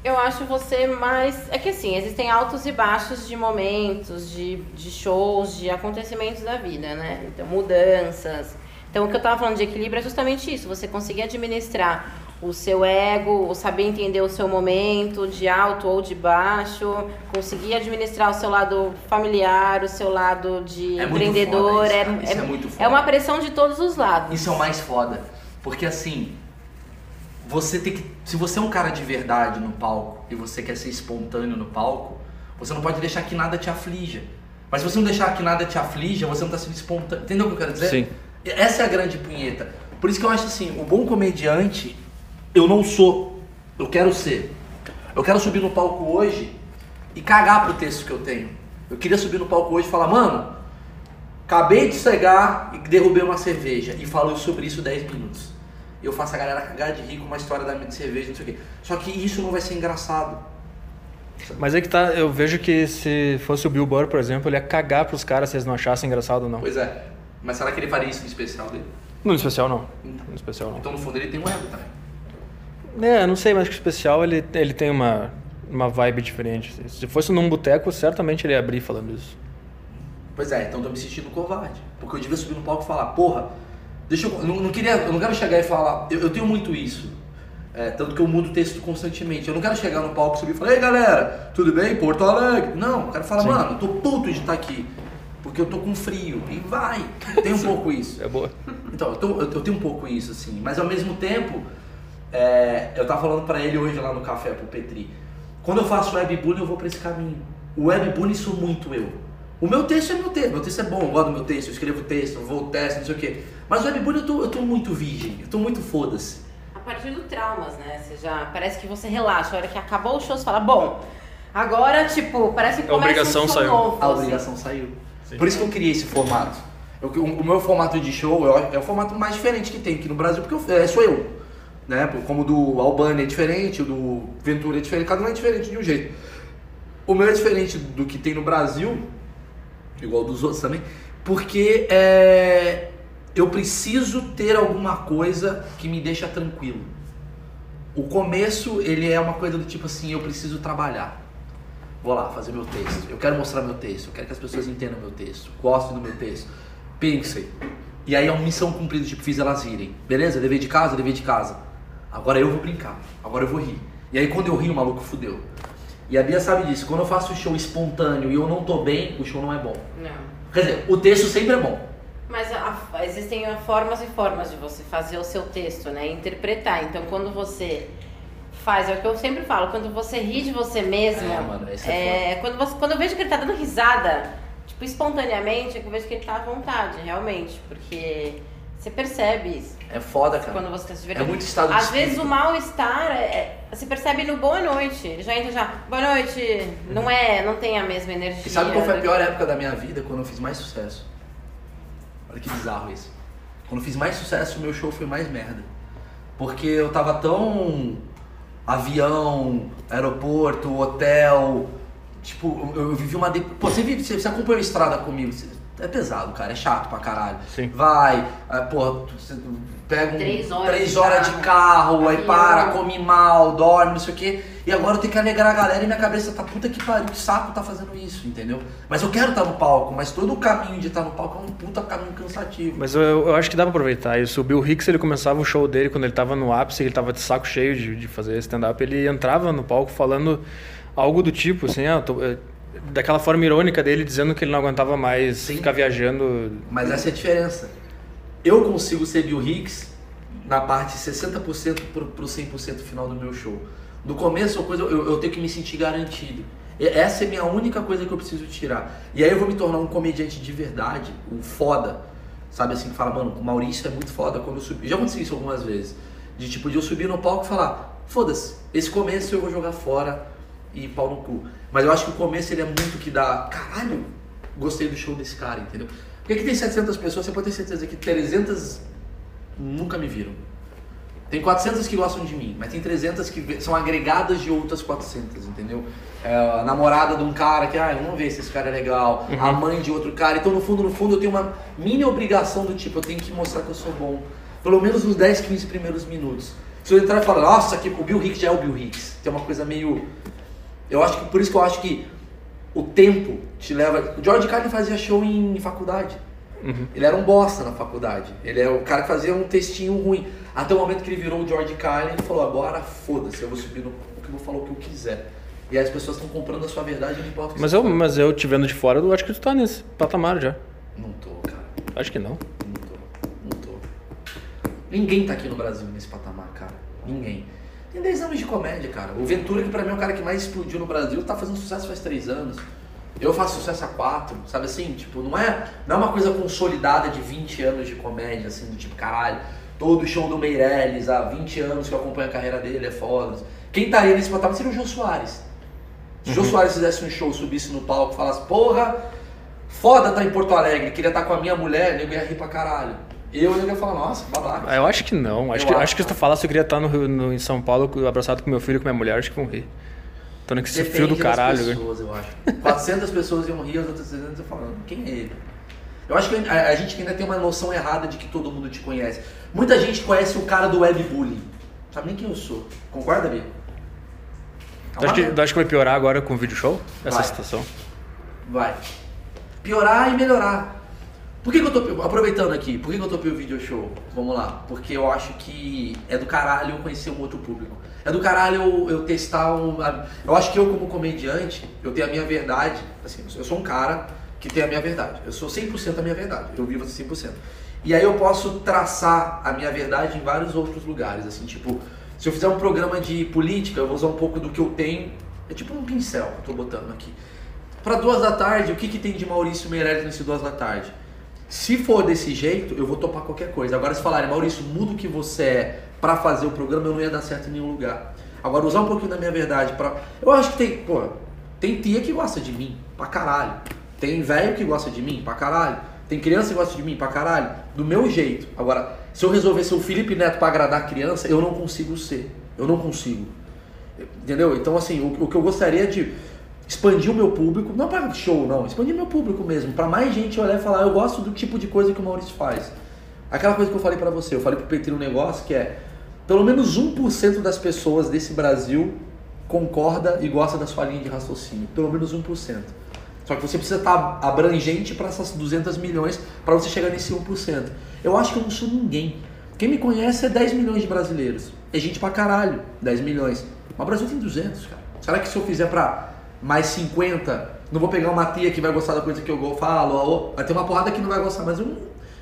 Eu acho você mais. É que assim, existem altos e baixos de momentos, de, de shows, de acontecimentos da vida, né? Então, mudanças. Então, o que eu tava falando de equilíbrio é justamente isso: você conseguir administrar o seu ego, o saber entender o seu momento, de alto ou de baixo, conseguir administrar o seu lado familiar, o seu lado de É muito empreendedor. foda isso, é. Isso é muito foda. é uma pressão de todos os lados. Isso é o mais foda. Porque assim, você tem que. Se você é um cara de verdade no palco e você quer ser espontâneo no palco, você não pode deixar que nada te aflija. Mas se você não deixar que nada te aflija, você não tá sendo espontâneo. Entendeu o que eu quero dizer? Sim. Essa é a grande punheta. Por isso que eu acho assim, o bom comediante, eu não sou. Eu quero ser. Eu quero subir no palco hoje e cagar pro texto que eu tenho. Eu queria subir no palco hoje e falar, mano, acabei de cegar e derrubei uma cerveja e falou sobre isso 10 minutos. Eu faço a galera cagar de rir com uma história da minha cerveja, não sei o quê. Só que isso não vai ser engraçado. Mas é que tá, eu vejo que se fosse o Bill Burr, por exemplo, ele ia cagar pros caras se eles não achassem engraçado ou não. Pois é. Mas será que ele faria isso no especial dele? No especial não. No especial não. Então no fundo ele tem um ego também. É, não sei, mas que o especial ele, ele tem uma, uma vibe diferente. Se fosse num boteco, certamente ele ia abrir falando isso. Pois é, então tô me sentindo covarde. Porque eu devia subir no palco e falar, porra, deixa eu. eu Não, não queria, eu não quero chegar e falar. Eu, eu tenho muito isso. É, tanto que eu mudo o texto constantemente. Eu não quero chegar no palco, subir e falar, ei galera, tudo bem? Porto Alegre. Não, eu quero falar, Sim. mano, eu tô puto de estar aqui. Porque eu tô com frio. E vai. Tem um [LAUGHS] pouco isso. É boa. Então, eu, tô- eu- eu tenho um pouco isso, assim. Mas ao mesmo tempo, é, eu tava falando pra ele hoje lá no café, pro Petri. Quando eu faço webbullying, eu vou pra esse caminho. O webbullying sou muito eu. O meu texto é meu texto. Meu texto é bom, eu gosto do meu texto. Eu escrevo texto, eu vou teste, não sei o quê. Mas o webbullying eu tô, eu tô muito virgem. Eu tô muito foda-se. A partir do traumas, né? Você já parece que você relaxa. A hora que acabou o show, você fala, bom, agora, tipo, parece que A começa um show saiu. novo. A assim. obrigação saiu. Por isso que eu criei esse formato. Eu- o, o meu formato de show é o, é o formato mais diferente que tem aqui no Brasil, porque eu, é, sou eu. Né? Como do Albani é diferente, o do Ventura é diferente, cada um é diferente de um jeito. O meu é diferente do que tem no Brasil, igual dos outros também, porque é, eu preciso ter alguma coisa que me deixa tranquilo. O começo, ele é uma coisa do tipo assim, eu preciso trabalhar. Vou lá fazer meu texto. Eu quero mostrar meu texto. Eu quero que as pessoas entendam meu texto. Gostem do meu texto. Pensem. E aí é uma missão cumprida, tipo, fiz elas irem. Beleza? Dever de casa, dever de casa. Agora eu vou brincar. Agora eu vou rir. E aí quando eu rio, o maluco fudeu. E a Bia sabe disso. Quando eu faço o show espontâneo e eu não tô bem, o show não é bom. Não. Quer dizer, o texto sempre é bom. Mas a- a- existem formas e formas de você fazer o seu texto, né? Interpretar. Então, quando você faz, é o que eu sempre falo, quando você ri de você mesmo, É, mano, isso é é, quando, você, quando eu vejo que ele tá dando risada, tipo, espontaneamente, é que eu vejo que ele tá à vontade, realmente. Porque você percebe isso. É foda, cara. Quando você tá se É divertindo. muito estado de Às espírito. vezes o mal-estar é, é- você percebe no boa noite. Ele já entra já, boa noite. Não é, não tem a mesma energia. E sabe qual foi a pior época da minha vida? Quando eu fiz mais sucesso. Olha que bizarro isso. Quando eu fiz mais sucesso, o meu show foi mais merda. Porque eu tava tão. avião, aeroporto, hotel. Tipo, eu, eu vivi uma. de- Pô, você, vive, você, você acompanhou a estrada comigo. você- É pesado, cara. É chato pra caralho. Sim. Vai, ah, porra, você pega um, Três horas três de horas de carro, carro, aí para, come mal, dorme, não sei o quê. E agora eu tenho que alegrar a galera e minha cabeça tá puta que pariu, que saco tá fazendo isso, entendeu? Mas eu quero estar no palco, mas todo o caminho de estar no palco é um puta caminho cansativo. Mas eu, eu acho que dá pra aproveitar isso. O Bill Hicks, ele começava o show dele quando ele tava no ápice, ele tava de saco cheio de, de fazer stand-up. Ele entrava no palco falando algo do tipo, assim, ah, tô- é, daquela forma irônica dele, dizendo que ele não aguentava mais Sim. ficar viajando. Mas essa é a diferença. Eu consigo ser Bill Hicks na parte 60% pro, pro 100% final do meu show. No começo, coisa, eu, eu tenho que me sentir garantido. E Essa é a minha única coisa que eu preciso tirar. E aí eu vou me tornar um comediante de verdade, um foda. Sabe assim, que fala, mano, o Maurício é muito foda quando eu subi. Já aconteceu isso algumas vezes. De tipo, de eu subir no palco e falar, foda-se, esse começo eu vou jogar fora e pau no cu. Mas eu acho que o começo ele é muito que dá, caralho, gostei do show desse cara, entendeu? Porque aqui tem 700 pessoas, você pode ter certeza que 300 nunca me viram. Tem 400 que gostam de mim, mas tem 300 que são agregadas de outras 400, entendeu? É, a namorada de um cara que, ah, vamos ver se esse cara é legal. A mãe de outro cara. Então, no fundo, no fundo, eu tenho uma mini obrigação do tipo, eu tenho que mostrar que eu sou bom. Pelo menos nos 10, 15 primeiros minutos. Se eu entrar e falar, nossa, que o Bill Hicks já é o Bill Hicks. Tem uma coisa meio... Eu acho que, por isso que eu acho que o tempo te leva... O George Carlin fazia show em faculdade. Ele era um bosta na faculdade. Ele era o cara que fazia um textinho ruim. Até o momento que ele virou o George Carlin e falou: agora foda-se, eu vou subir no que eu vou falar o que eu quiser. E aí as pessoas estão comprando a sua verdade, não importa o que Mas eu, fala. mas eu te vendo de fora, eu acho que tu tá nesse patamar já. Não tô, cara. Acho que não. Não tô. Não tô. Ninguém tá aqui no Brasil nesse patamar, cara. Ninguém. Tem 10 anos de comédia, cara. O Ventura, que pra mim é o cara que mais explodiu no Brasil, tá fazendo sucesso faz 3 anos. Eu faço sucesso há 4, sabe assim? Tipo, não é, não é uma coisa consolidada de 20 anos de comédia, assim, do tipo, caralho, todo show do Meirelles há 20 anos que eu acompanho a carreira dele, é foda. Quem estaria nesse patamar seria o Jô Soares. Se o Jô Soares fizesse um show, subisse no palco e falasse, porra, foda tá em Porto Alegre, queria estar com a minha mulher, nego ia rir pra caralho. Eu eu ia falar, nossa, babaca. Ah, Eu acho que não. Acho, Eu que, acho, acho que se tu falasse eu queria estar no, no- em São Paulo abraçado com meu filho e com minha mulher, acho que vão rir. Tô Depende frio do caralho. né? pessoas, eu acho. 400 pessoas iam rir, as outras 300 iam falando, quem é ele? Eu acho que a, a gente ainda tem uma noção errada de que todo mundo te conhece. Muita gente conhece o cara do webbullying. Sabe nem quem eu sou. Concorda, Bia? Tu acha, que, tu acha que vai piorar agora com o vídeo show? Essa Vai. situação? Vai. Piorar e melhorar. Por que, que eu tô. Aproveitando aqui, por que, que eu topei o video show? Vamos lá. Porque eu acho que é do caralho eu conhecer um outro público. É do caralho eu, eu testar um. Eu acho que eu, como comediante, eu tenho a minha verdade. Assim, eu sou um cara que tem a minha verdade. Eu sou 100% a minha verdade. Eu vivo 100%. E aí eu posso traçar a minha verdade em vários outros lugares. Assim, tipo, se eu fizer um programa de política, eu vou usar um pouco do que eu tenho. É tipo um pincel que eu tô botando aqui. Para duas da tarde, o que, que tem de Maurício Meirelles nesse duas da tarde? Se for desse jeito, eu vou topar qualquer coisa. Agora, se falarem, Maurício, muda o que você é para fazer o programa, eu não ia dar certo em nenhum lugar. Agora, usar um pouquinho da minha verdade para. Eu acho que tem, pô, tem tia que gosta de mim, pra caralho. Tem velho que gosta de mim, pra caralho. Tem criança que gosta de mim, pra caralho. Do meu jeito. Agora, se eu resolver ser o Felipe Neto pra agradar a criança, eu não consigo ser. Eu não consigo. Entendeu? Então, assim, o, o que eu gostaria de. Expandir o meu público, não para show, não, expandir meu público mesmo, para mais gente olhar e falar, eu gosto do tipo de coisa que o Maurício faz. Aquela coisa que eu falei para você, eu falei pro Petri um negócio que é, pelo menos 1% das pessoas desse Brasil concorda e gosta da sua linha de raciocínio, pelo menos 1%. Só que você precisa estar abrangente para essas 200 milhões para você chegar nesse 1%. Eu acho que eu não sou ninguém. Quem me conhece é 10 milhões de brasileiros. É gente pra caralho, 10 milhões. Mas o Brasil tem 200, cara. Será que se eu fizer pra mais 50, não vou pegar uma tia que vai gostar da coisa que eu falo, vai ter uma porrada que não vai gostar, mas eu,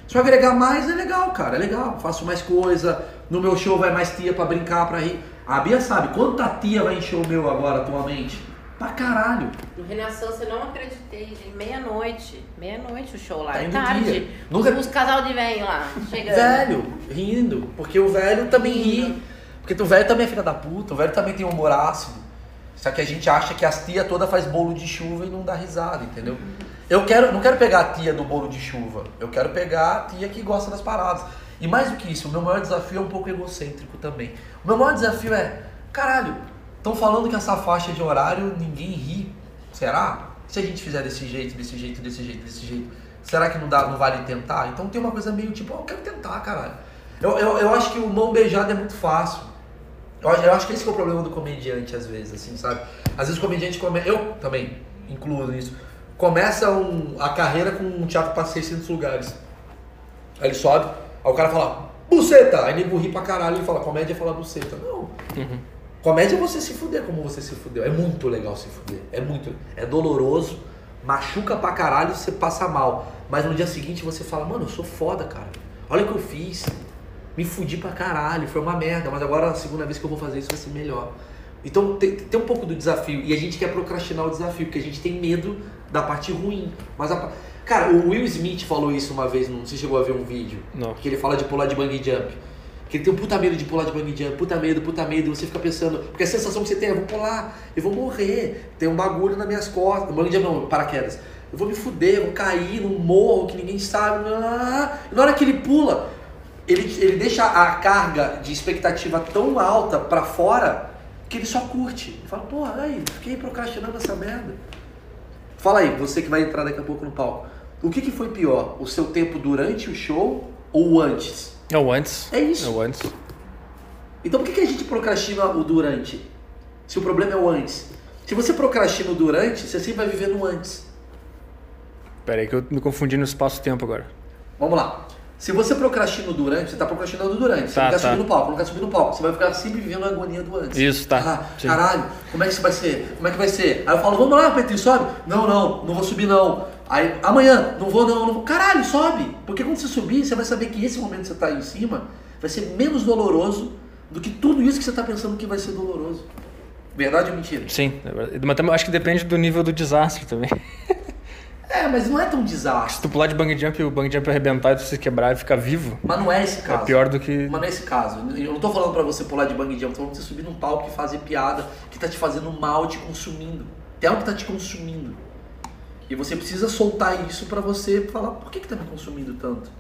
se eu agregar mais é legal, cara, é legal. Faço mais coisa, no meu show vai mais tia pra brincar, pra rir. A Bia sabe, quanta tia vai encher o meu agora atualmente? Pra caralho. No Renaissance eu não acreditei, gente. Meia-noite. Meia-noite o show lá. Tá é tarde. dia. Nunca- Os, os casal de velho lá, chegando. Velho, rindo. Porque o velho também ri. Porque o velho também é filha da puta, o velho também tem humor ácido. Só que a gente acha que as tia toda faz bolo de chuva e não dá risada, entendeu? Eu quero, não quero pegar a tia do bolo de chuva. Eu quero pegar a tia que gosta das paradas. E mais do que isso, o meu maior desafio é um pouco egocêntrico também. O meu maior desafio é, caralho, estão falando que essa faixa de horário ninguém ri. Será? Se a gente fizer desse jeito, desse jeito, desse jeito, desse jeito, será que não, dá, não vale tentar? Então tem uma coisa meio tipo, "Ah, eu quero tentar, caralho. Eu, eu, eu acho que o mão beijada é muito fácil. Eu, acho- eu acho que esse que é o problema do comediante, às vezes, assim, sabe? Às vezes o comediante come... Eu também incluo nisso. Começa um- a carreira com um teatro para 600 lugares. Aí ele sobe, aí o cara fala, buceta! Aí nego ri pra caralho e fala, comédia é falar buceta. Não. Comédia é você se fuder como você se fudeu. É muito legal se fuder. É muito. É doloroso, machuca pra caralho você passa mal. Mas no dia seguinte você fala, mano, eu sou foda, cara. Olha o que eu fiz. Me fudi pra caralho, foi uma merda, mas agora a segunda vez que eu vou fazer isso vai ser melhor. Então tem, tem um pouco do desafio. E a gente quer procrastinar o desafio, porque a gente tem medo da parte ruim. Mas a Cara, o Will Smith falou isso uma vez, não sei se chegou a ver um vídeo. Não. Que ele fala de pular de bungee jump. Que ele tem um puta medo de pular de bungee jump, puta medo, puta medo, e você fica pensando, porque a sensação que você tem é, eu vou pular, eu vou morrer, tem um bagulho nas minhas costas, bungee jump não, paraquedas. Eu vou me fuder, eu vou cair num morro que ninguém sabe. blá. E na hora que ele pula, ele, ele deixa a carga de expectativa tão alta pra fora que ele só curte. Ele fala, porra, aí, fiquei procrastinando essa merda. Fala aí, você que vai entrar daqui a pouco no palco. O que, que foi pior? O seu tempo durante o show ou o antes? É o antes. É isso. É o antes. Então por que, que a gente procrastina o durante? Se o problema é o antes. Se você procrastina o durante, você sempre vai viver no antes. Pera aí que eu me confundi no espaço-tempo agora. Vamos lá. Se você procrastina durante, você está procrastinando durante. Você Tá, não quer tá. subir no palco, não quer subir no palco. Você vai ficar sempre vivendo a agonia do antes. Isso, tá. Ah, caralho, como é que isso vai ser? Como é que vai ser? Aí eu falo, vamos lá, Petri, sobe. Não, não, não vou subir não. Aí, amanhã, não vou não, não vou. Caralho, sobe. Porque quando você subir, você vai saber que esse momento que você está aí em cima vai ser menos doloroso do que tudo isso que você está pensando que vai ser doloroso. Verdade ou mentira? Sim, é mas acho que depende do nível do desastre também. [LAUGHS] É, mas não é tão Se desastre. tu pular de bang jump e o bang jump arrebentar e tu se quebrar e ficar vivo, Mas não é esse é caso. pior do que. Mas não é esse caso. Eu não tô falando pra você pular de bang jump, eu tô falando pra você subir num palco e fazer piada que tá te fazendo mal, te consumindo. Tem algo que tá te consumindo. E você precisa soltar isso pra você falar, por que que tá me consumindo tanto?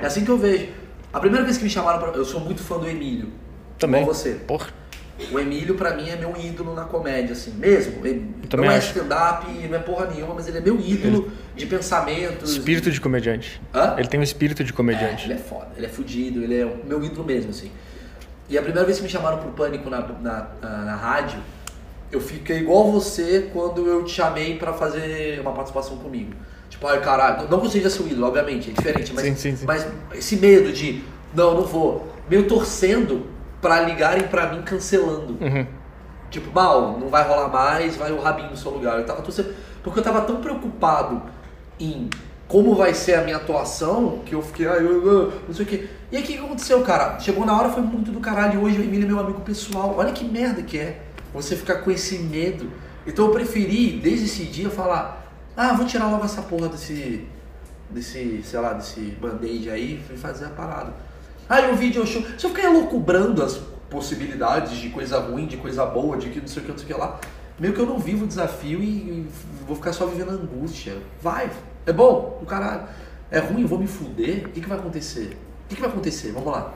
É assim que eu vejo. A primeira vez que me chamaram pra... Eu sou muito fã do Emílio. Também. Igual você. Porra. O Emílio, pra mim, é meu ídolo na comédia, assim, mesmo. Ele não é stand-up, não é porra nenhuma, mas ele é meu ídolo de pensamentos. Espírito de comediante. Hã? Ele tem um espírito de É, comediante. ele é foda, ele é fudido, ele é o meu ídolo mesmo, assim. E a primeira vez que me chamaram pro Pânico na, na, na, na rádio, eu fiquei igual você quando eu te chamei pra fazer uma participação comigo. Tipo, ai caralho, não que eu seja seu ídolo, obviamente, é diferente, mas, Sim, sim, sim. mas esse medo de, não, não vou, meio torcendo pra ligarem pra mim cancelando. Uhum. Tipo, mal, não vai rolar mais, vai o Rabinho no seu lugar. Eu tava torcendo, porque eu tava tão preocupado em como vai ser a minha atuação, que eu fiquei, ai, eu, eu, não sei o quê. E aí o que, que aconteceu, cara? Chegou na hora, foi muito do caralho. E hoje o Emílio é meu amigo pessoal. Olha que merda que é você ficar com esse medo. Então eu preferi, desde esse dia, falar, ah, vou tirar logo essa porra desse, desse, sei lá, desse band-aid aí e fazer a parada. Aí o vídeo show. Se eu ficar elucubrando as possibilidades de coisa ruim, de coisa boa, de que não sei o que, não sei o que lá, meio que eu não vivo o desafio e, e vou ficar só vivendo angústia. Vai, é bom, o caralho. É ruim, eu vou me fuder, o que, que vai acontecer? O que, que vai acontecer? Vamos lá.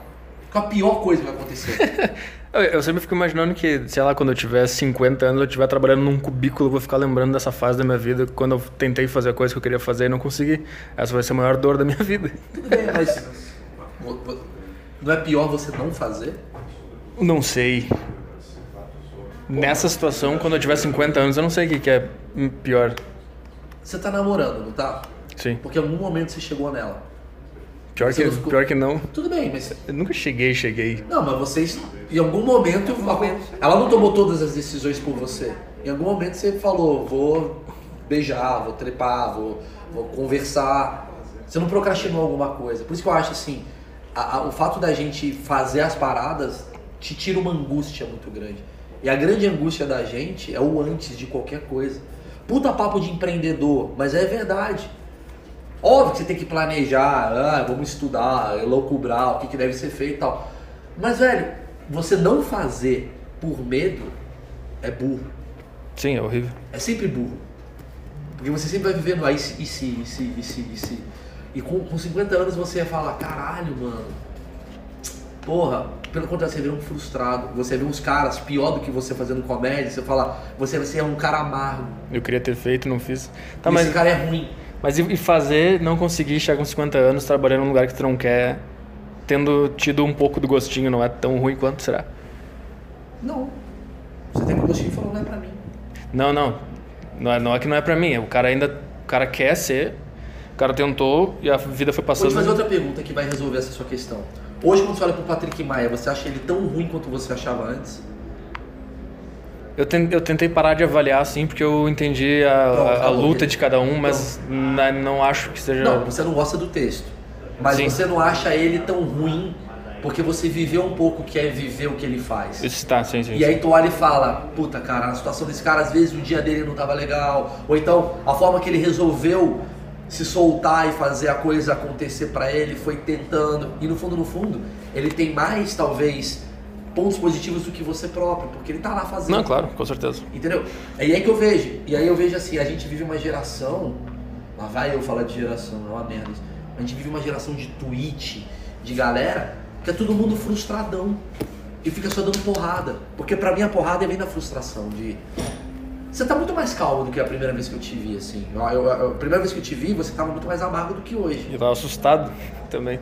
Qual a pior coisa que vai acontecer? [LAUGHS] Eu, eu sempre fico imaginando que, sei lá, quando eu tiver 50 anos, eu estiver trabalhando num cubículo, eu vou ficar lembrando dessa fase da minha vida, quando eu tentei fazer a coisa que eu queria fazer e não consegui. Essa vai ser a maior dor da minha [LAUGHS] vida. Tudo bem, mas. [LAUGHS] Não é pior você não fazer? Não sei. Nessa situação, quando eu tiver 50 anos, eu não sei o que, que é pior. Você tá namorando, não tá? Sim. Porque em algum momento você chegou nela. Pior Você que, não ficou- pior que não. Tudo bem, mas. Eu nunca cheguei, cheguei. Não, mas vocês. Em algum momento. Ela não tomou todas as decisões por você. Em algum momento você falou, vou beijar, vou trepar, vou, vou conversar. Você não procrastinou alguma coisa. Por isso que eu acho assim, a- a- o fato da gente fazer as paradas te tira uma angústia muito grande. E a grande angústia da gente é o antes de qualquer coisa. Puta papo de empreendedor, mas é verdade. Óbvio que você tem que planejar, ah, vamos estudar, elocubrar, o que, que deve ser feito e tal. Mas, velho, você não fazer por medo é burro. Sim, é horrível. É sempre burro. Porque você sempre vai vivendo aí, e se, e se, e se, e se, e se. E com, com 50 anos você ia falar, caralho, mano. Porra, pelo contrário, você vê um frustrado. Você vê uns caras pior do que você fazendo comédia. Você fala, você, você é um cara amargo. Eu queria ter feito, não fiz. Tá, mas, esse cara é ruim. mas e fazer, não conseguir chegar com 50 anos trabalhando num lugar que tu não quer, tendo tido um pouco do gostinho, não é tão ruim quanto será? Não. Você tem que gostinho e falou, não é pra mim. Não, não. Não é, não é que não é pra mim. O cara ainda. O cara quer ser. O cara tentou e a vida foi Vou te passando. fazer outra pergunta que vai resolver essa sua questão. Hoje, quando você olha pro Patrick Maia, você acha ele tão ruim quanto você achava antes? Eu, ten- eu tentei parar de avaliar assim, porque eu entendi a, Pronto, a- luta de cada um, mas na- não acho que seja. Não, você não gosta do texto. Mas Sim. você não acha ele tão ruim porque você viveu um pouco o que é viver o que ele faz. Isso tá, sim, sim. E aí tu olha e fala, puta cara, a situação desse cara, às vezes o dia dele não tava legal. Ou então a forma que ele resolveu se soltar e fazer a coisa acontecer pra ele foi tentando. E no fundo, no fundo, ele tem mais, talvez, pontos positivos do que você próprio, porque ele tá lá fazendo. Não, claro, com certeza. Entendeu? É aí que eu vejo. E aí eu vejo assim, a gente vive uma geração. Lá vai eu falar de geração, é uma merda. isso. A gente vive uma geração de tweet, de galera, que é todo mundo frustradão. E fica só dando porrada. Porque pra mim a porrada vem da frustração. De. Você tá muito mais calmo do que a primeira vez que eu te vi, assim. Eu- eu- a primeira vez que eu te vi, você tava muito mais amargo do que hoje. Eu tava assustado também.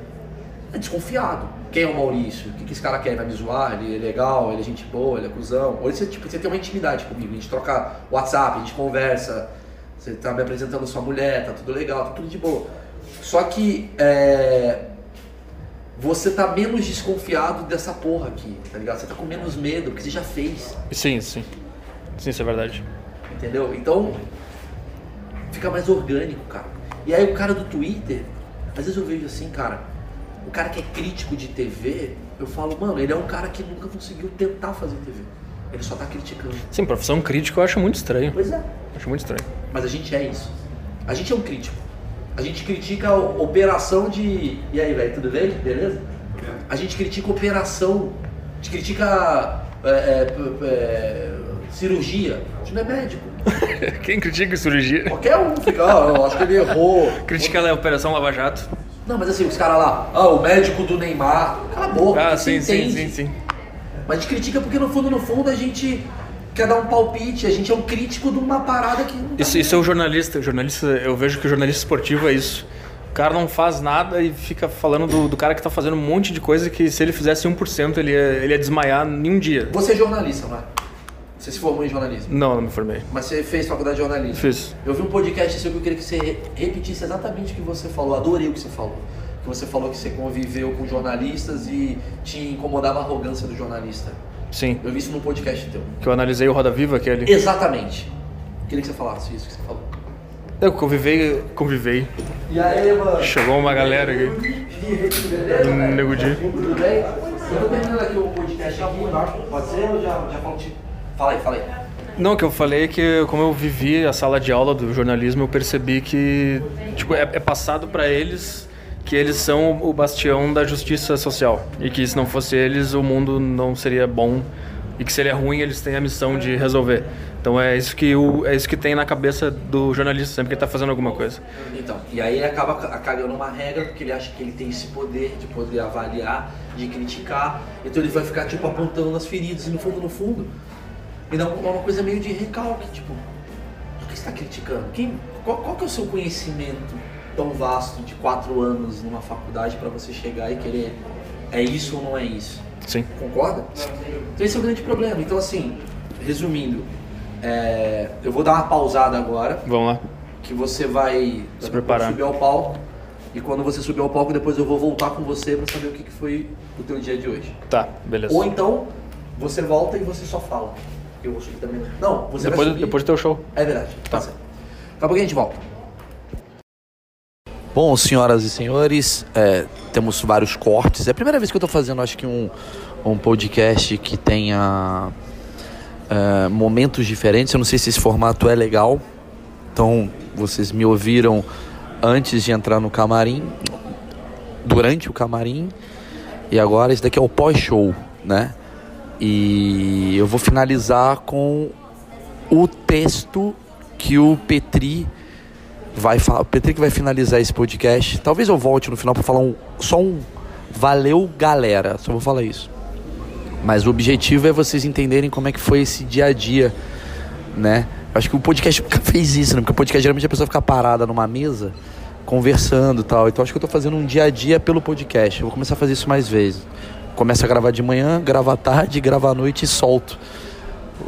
É desconfiado. Quem é o Maurício? O que, que esse cara quer? Vai me zoar? Ele é legal? Ele é gente boa? Ele é cuzão? Ou você, tipo, você tem uma intimidade comigo. A gente troca WhatsApp, a gente conversa. Você tá me apresentando sua mulher, tá tudo legal, tá tudo de boa. Só que é, você tá menos desconfiado dessa porra aqui, tá ligado? Você tá com menos medo, porque você já fez, Sim, sim. Sim, isso é verdade. entendeu? Então, fica mais orgânico, cara. E aí o cara do Twitter, às vezes eu vejo assim, cara, o cara que é crítico de TV, eu falo, mano, ele é um cara que nunca conseguiu tentar fazer TV. Ele só tá criticando. Sim, profissão crítica eu acho muito estranho. Pois é. Acho muito estranho. Mas a gente é isso. A gente é um crítico. A gente critica a operação de. E aí, velho, tudo bem? Beleza? A gente critica operação. A gente critica é, é, é, cirurgia. A gente não é médico. [LAUGHS] Quem critica cirurgia? Qualquer um fica, ah, eu acho que ele errou. Critica a Operação Lava Jato. Não, mas assim, os caras lá, ah, o médico do Neymar. Cala a boca, Ah, você sim, sim, entende. sim, sim. Mas a gente critica porque no fundo, no fundo, a gente quer dar um palpite, a gente é um crítico de uma parada que não Isso, isso é o jornalista. O jornalista, eu vejo que o jornalista esportivo é isso. O cara não faz nada e fica falando do, do cara que tá fazendo um monte de coisa que se ele fizesse 1% ele ia, ele ia desmaiar em um dia. Você é jornalista, não é? Você se formou em jornalismo. Não, não me formei. Mas você fez faculdade de jornalismo. Fiz. Eu vi um podcast seu que eu queria que você re- repetisse exatamente o que você falou. Adorei o que você falou. Que você falou que você conviveu com jornalistas e te incomodava a arrogância do jornalista. Sim. Eu vi isso num podcast teu. Que eu analisei o Roda Viva, aquele. Exatamente. Queria que você falasse isso que você falou. Eu convivei, convivei. E aí, mano? Chegou uma galera aqui. Nego. Tudo bem? Eu tô terminando aqui o podcast aqui. Pode ser ou já, já falo de... Fala aí, fala aí. Não, o que eu falei é que como eu vivi a sala de aula do jornalismo, eu percebi que tipo, é, é passado para eles que eles são o bastião da justiça social e que se não fosse eles o mundo não seria bom e que se ele é ruim eles têm a missão de resolver. Então é isso que o, é isso que tem na cabeça do jornalista sempre que ele tá fazendo alguma coisa. Então, e aí ele acaba ca- cagando uma regra porque ele acha que ele tem esse poder de poder avaliar, de criticar. Então ele vai ficar tipo apontando as feridas e no fundo, no fundo, me dá uma uma coisa meio de recalque, tipo, o que você está criticando? Quem, qual, qual que é o seu conhecimento tão vasto de quatro anos numa faculdade para você chegar e querer é isso ou não é isso? Sim. Concorda? Então esse é o grande problema. Então assim, resumindo, é, eu vou dar uma pausada agora Vamos lá. que você vai Se preparar. subir ao palco. E quando você subir ao palco, depois eu vou voltar com você para saber o que, que foi o teu dia de hoje. Tá, beleza. Ou então, você volta e você só fala. Eu vou subir também. Não, você depois, vai subir. depois do teu show. É verdade. Tá certo. Daqui a pouco a gente volta. Bom, senhoras e senhores, é, temos vários cortes. É a primeira vez que eu tô fazendo, acho que um, um podcast que tenha é, momentos diferentes. Eu não sei se esse formato é legal. Então, vocês me ouviram antes de entrar no camarim, durante o camarim, e agora esse daqui é o pós-show, né? E eu vou finalizar com o texto que o Petri vai falar. O Petri que vai finalizar esse podcast. Talvez eu volte no final para falar um, só um valeu, galera. Só vou falar isso. Mas o objetivo é vocês entenderem como é que foi esse dia a dia, né? Acho que o podcast nunca [LAUGHS] fez isso, né? Porque o podcast geralmente a pessoa fica parada numa mesa conversando e tal. Então acho que eu tô fazendo um dia a dia pelo podcast. Eu vou começar a fazer isso mais vezes. Começo a gravar de manhã, gravar à tarde, gravar à noite e solto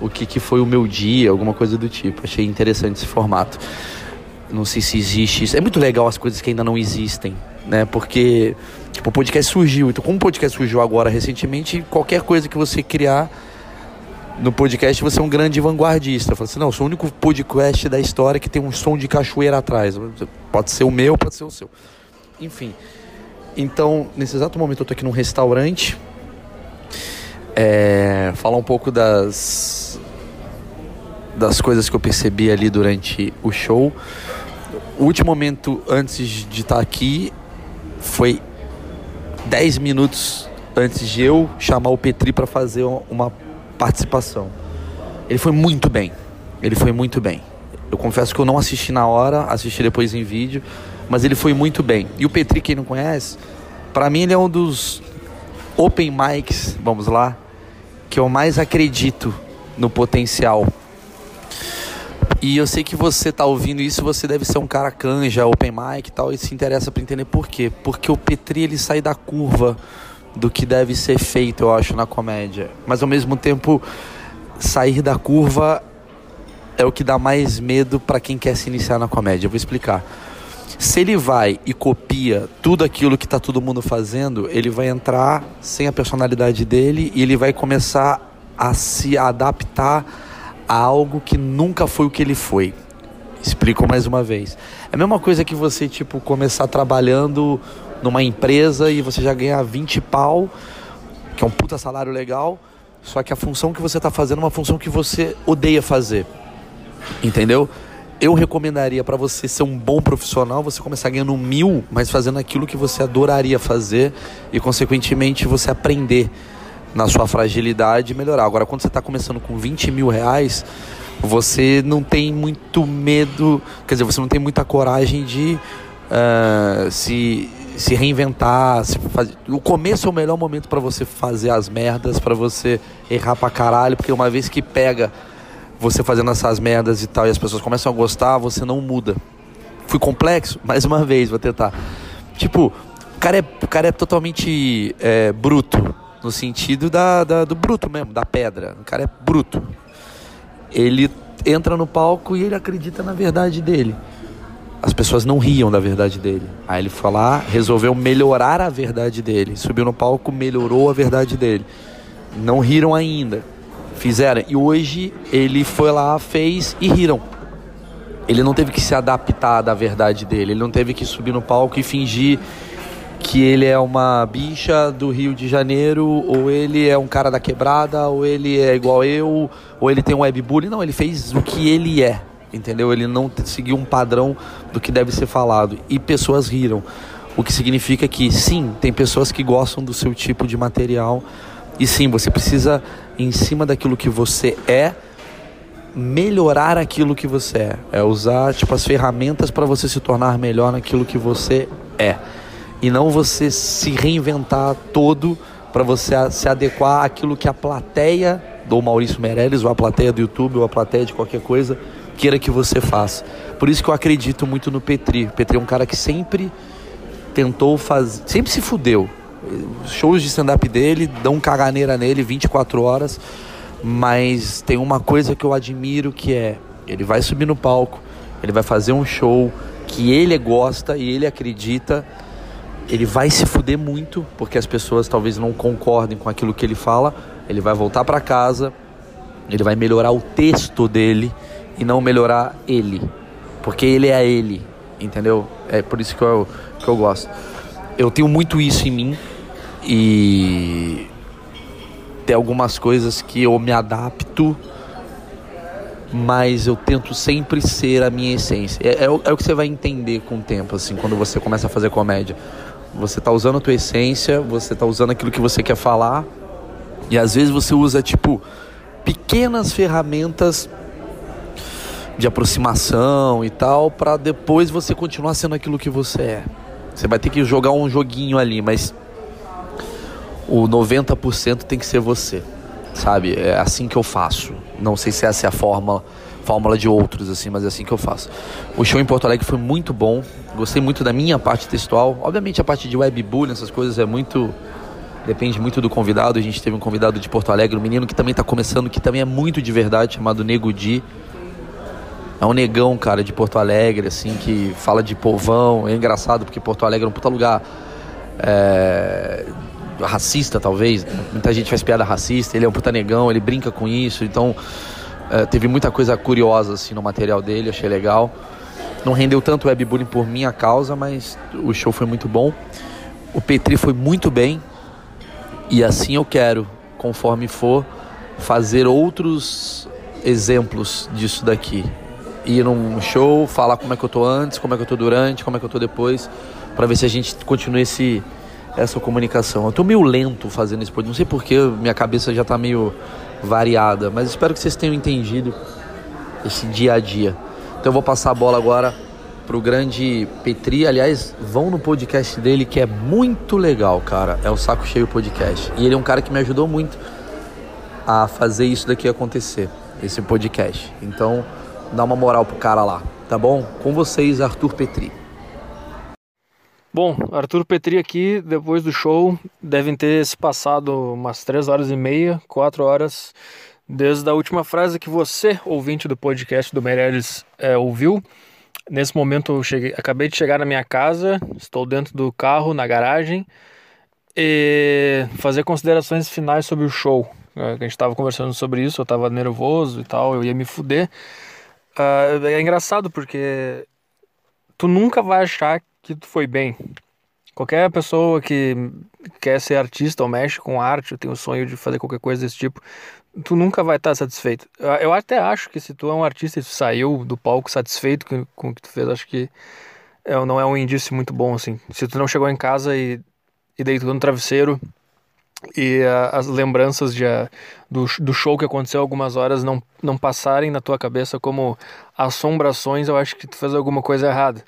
o que, que foi o meu dia, alguma coisa do tipo. Achei interessante esse formato. Não sei se existe isso. É muito legal as coisas que ainda não existem, né? Porque tipo, o podcast surgiu. Então, como o podcast surgiu agora recentemente, qualquer coisa que você criar no podcast, você é um grande vanguardista. Fala assim, não, eu sou o único podcast da história que tem um som de cachoeira atrás. Pode ser o meu, pode ser o seu. Enfim. Então, nesse exato momento eu tô aqui num restaurante. É, falar um pouco das das coisas que eu percebi ali durante o show. O último momento antes de estar aqui foi 10 minutos antes de eu chamar o Petri para fazer uma participação. Ele foi muito bem. Ele foi muito bem. Eu confesso que eu não assisti na hora, assisti depois em vídeo, mas ele foi muito bem. E o Petri, quem não conhece, para mim ele é um dos open mics, vamos lá, que eu mais acredito no potencial. E eu sei que você tá ouvindo isso, você deve ser um cara canja, open mic e tal, e se interessa para entender por quê. Porque o Petri ele sai da curva do que deve ser feito, eu acho, na comédia. Mas ao mesmo tempo, sair da curva é o que dá mais medo para quem quer se iniciar na comédia. Eu vou explicar. Se ele vai e copia tudo aquilo que tá todo mundo fazendo, ele vai entrar sem a personalidade dele e ele vai começar a se adaptar a algo que nunca foi o que ele foi. Explico mais uma vez. É a mesma coisa que você, tipo, começar trabalhando numa empresa e você já ganha 20 pau, que é um puta salário legal, só que a função que você está fazendo é uma função que você odeia fazer. Entendeu? Eu recomendaria para você ser um bom profissional, você começar ganhando mil, mas fazendo aquilo que você adoraria fazer e, consequentemente, você aprender na sua fragilidade e melhorar. Agora, quando você está começando com 20 mil reais, você não tem muito medo, quer dizer, você não tem muita coragem de uh, se, se reinventar. Se fazer... O começo é o melhor momento para você fazer as merdas, para você errar pra caralho, porque uma vez que pega você fazendo essas merdas e tal e as pessoas começam a gostar, você não muda. Fui complexo? [LAUGHS] Mais uma vez, vou tentar. Tipo, o cara é, o cara é totalmente é, bruto, no sentido da, da, do bruto mesmo, da pedra. O cara é bruto. Ele entra no palco e ele acredita na verdade dele. As pessoas não riam da verdade dele. Aí ele foi lá, resolveu melhorar a verdade dele. Subiu no palco, melhorou a verdade dele. Não riram ainda. Fizeram. E hoje ele foi lá, fez e riram. Ele não teve que se adaptar da verdade dele. Ele não teve que subir no palco e fingir que ele é uma bicha do Rio de Janeiro, ou ele é um cara da quebrada, ou ele é igual eu, ou ele tem um webbullying. Não, ele fez o que ele é, entendeu? Ele não seguiu um padrão do que deve ser falado. E pessoas riram. O que significa que, sim, tem pessoas que gostam do seu tipo de material. E sim, você precisa, em cima daquilo que você é, melhorar aquilo que você é. É usar tipo as ferramentas para você se tornar melhor naquilo que você é. E não você se reinventar todo para você se adequar àquilo que a plateia do Maurício Meirelles, ou a plateia do YouTube, ou a plateia de qualquer coisa, queira que você faça. Por isso que eu acredito muito no Petri. Petri é um cara que sempre tentou fazer, sempre se fudeu. Shows de stand-up dele dão caganeira nele 24 horas, mas tem uma coisa que eu admiro que é, ele vai subir no palco, ele vai fazer um show que ele gosta e ele acredita, ele vai se fuder muito, porque as pessoas talvez não concordem com aquilo que ele fala, ele vai voltar para casa, ele vai melhorar o texto dele e não melhorar ele, porque ele é ele, entendeu? É por isso que eu, que eu gosto. Eu tenho muito isso em mim e tem algumas coisas que eu me adapto, mas eu tento sempre ser a minha essência. É, é, é, o que você vai entender com o tempo, assim, quando você começa a fazer comédia. Você tá usando a tua essência, você tá usando aquilo que você quer falar, e às vezes você usa, tipo, pequenas ferramentas de aproximação e tal, para depois você continuar sendo aquilo que você é. Você vai ter que jogar um joguinho ali, mas o 90% tem que ser você, sabe? É assim que eu faço. Não sei se essa é a fórmula, de outros, assim, mas é assim que eu faço. O show em Porto Alegre foi muito bom. Gostei muito da minha parte textual. Obviamente a parte de webbullying, essas coisas é muito Depende muito do convidado. A gente teve um convidado de Porto Alegre, um menino que também está começando, que também é muito de verdade, chamado Nego Di. É um negão, cara, de Porto Alegre, assim, que fala de povão. É engraçado porque Porto Alegre é um puta lugar é, racista, talvez. Muita gente faz piada racista. Ele é um puta negão, ele brinca com isso. Então, é, teve muita coisa curiosa, assim, no material dele. Achei legal. Não rendeu tanto webbullying por minha causa, mas o show foi muito bom. O Petri foi muito bem. E assim eu quero, conforme for, fazer outros exemplos disso daqui. Ir num show, falar como é que eu tô antes, como é que eu tô durante, como é que eu tô depois, para ver se a gente continua esse, essa comunicação. Eu tô meio lento fazendo esse podcast, não sei porquê, minha cabeça já tá meio variada, mas espero que vocês tenham entendido esse dia a dia. Então eu vou passar a bola agora pro grande Petri. Aliás, vão no podcast dele que é muito legal, cara. É o Saco Cheio Podcast. E ele é um cara que me ajudou muito a fazer isso daqui acontecer, esse podcast. Então, dá uma moral pro cara lá, tá bom? Com vocês, Arthur Petri. Bom, Arthur Petri aqui, depois do show, devem ter se passado umas 3 horas e meia, 4 horas, desde a última frase que você, ouvinte do podcast do Meirelles, é, ouviu. Nesse momento eu cheguei, acabei de chegar na minha casa, estou dentro do carro, na garagem, e fazer considerações finais sobre o show. É, a gente estava conversando sobre isso, eu estava nervoso e tal, eu ia me fuder. Uh, é engraçado porque tu nunca vai achar que tu foi bem. Qualquer pessoa que quer ser artista ou mexe com arte, ou tem o sonho de fazer qualquer coisa desse tipo, tu nunca vai estar satisfeito. Eu até acho que se tu é um artista e tu saiu do palco satisfeito com, o que tu fez, acho que é, não é um indício muito bom, assim. Se tu não chegou em casa e, e deitou no travesseiro e uh, as lembranças de, uh, do, do show que aconteceu algumas horas não, não passarem na tua cabeça como assombrações, eu acho que tu fez alguma coisa errada.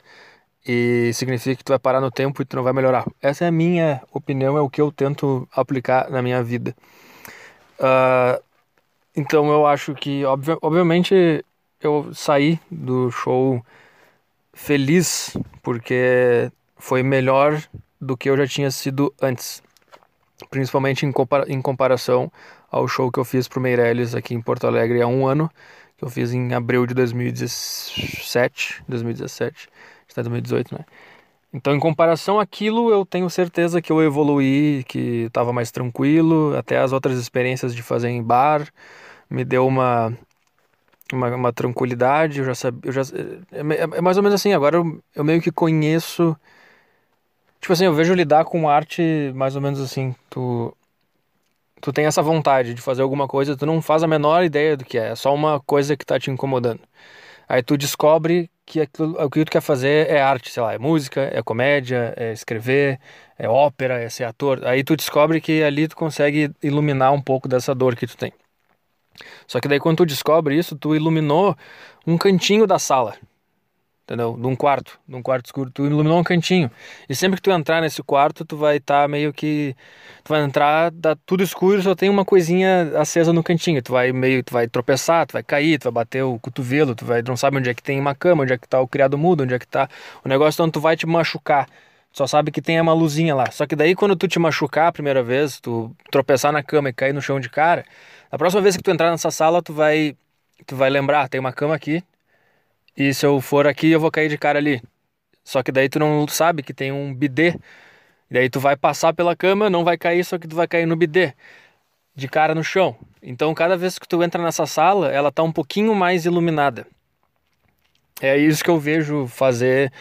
E significa que tu vai parar no tempo e tu não vai melhorar. Essa é a minha opinião, é o que eu tento aplicar na minha vida. Uh, então eu acho que, obvi obviamente, eu saí do show feliz porque foi melhor do que eu já tinha sido antes. Principalmente em, compara em comparação ao show que eu fiz pro Meirelles aqui em Porto Alegre há um ano, que eu fiz em abril de 2017, 2017, está 2018, né? Então, em comparação àquilo, eu tenho certeza que eu evoluí, que estava mais tranquilo. Até as outras experiências de fazer em bar me deu uma, uma, uma tranquilidade. Eu já sabia. Eu já, é, é, é, mais ou menos assim. Agora eu, eu meio que conheço. Tipo assim, eu vejo lidar com arte mais ou menos assim. Tu, tu tem essa vontade de fazer alguma coisa, tu não faz a menor ideia do que é. É só uma coisa que está te incomodando. Aí tu descobre que aquilo, o que tu quer fazer é arte, sei lá, é música, é comédia, é escrever, é ópera, é ser ator. Aí tu descobre que ali tu consegue iluminar um pouco dessa dor que tu tem. Só que daí quando tu descobre isso, tu iluminou um cantinho da sala entendeu? De um quarto, de um quarto escuro, tu iluminou um cantinho. E sempre que tu entrar nesse quarto, tu vai estar tá meio que tu vai entrar, tá tudo escuro, só tem uma coisinha acesa no cantinho. Tu vai meio, tu vai tropeçar, tu vai cair, tu vai bater o cotovelo, tu vai não sabe onde é que tem uma cama, onde é que tá o criado mudo, onde é que tá o negócio, então tu vai te machucar. Só sabe que tem uma luzinha lá. Só que daí quando tu te machucar a primeira vez, tu tropeçar na cama e cair no chão de cara, a próxima vez que tu entrar nessa sala, tu vai tu vai lembrar, tem uma cama aqui, e se eu for aqui, eu vou cair de cara ali. Só que daí tu não sabe que tem um bidê. E daí tu vai passar pela cama, não vai cair, só que tu vai cair no bidê. De cara no chão. Então cada vez que tu entra nessa sala, ela tá um pouquinho mais iluminada. É isso que eu vejo fazer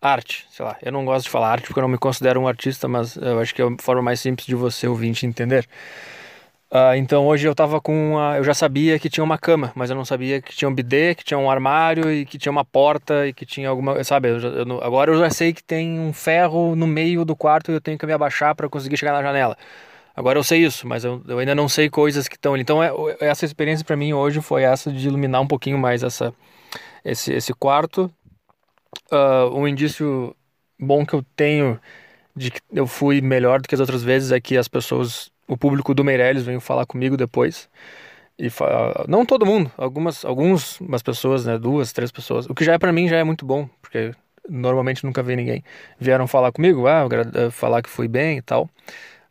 arte, sei lá. Eu não gosto de falar arte porque eu não me considero um artista, mas eu acho que é a forma mais simples de você ouvinte entender. Uh, então hoje eu tava com uma, eu já sabia que tinha uma cama, mas eu não sabia que tinha um bidê, que tinha um armário e que tinha uma porta e que tinha alguma, sabe? Eu eu, agora eu já sei que tem um ferro no meio do quarto e eu tenho que me abaixar para conseguir chegar na janela. Agora eu sei isso, mas eu, eu ainda não sei coisas que estão ali. Então é, essa experiência para mim hoje foi essa de iluminar um pouquinho mais essa, esse, esse quarto. Uh, um indício bom que eu tenho de que eu fui melhor do que as outras vezes é que as pessoas o público do Meirelles veio falar comigo depois. E não todo mundo, algumas algumas pessoas, né, duas, três pessoas. O que já é para mim já é muito bom, porque normalmente nunca vi ninguém. Vieram falar comigo, ah, eh, falar que fui bem e tal.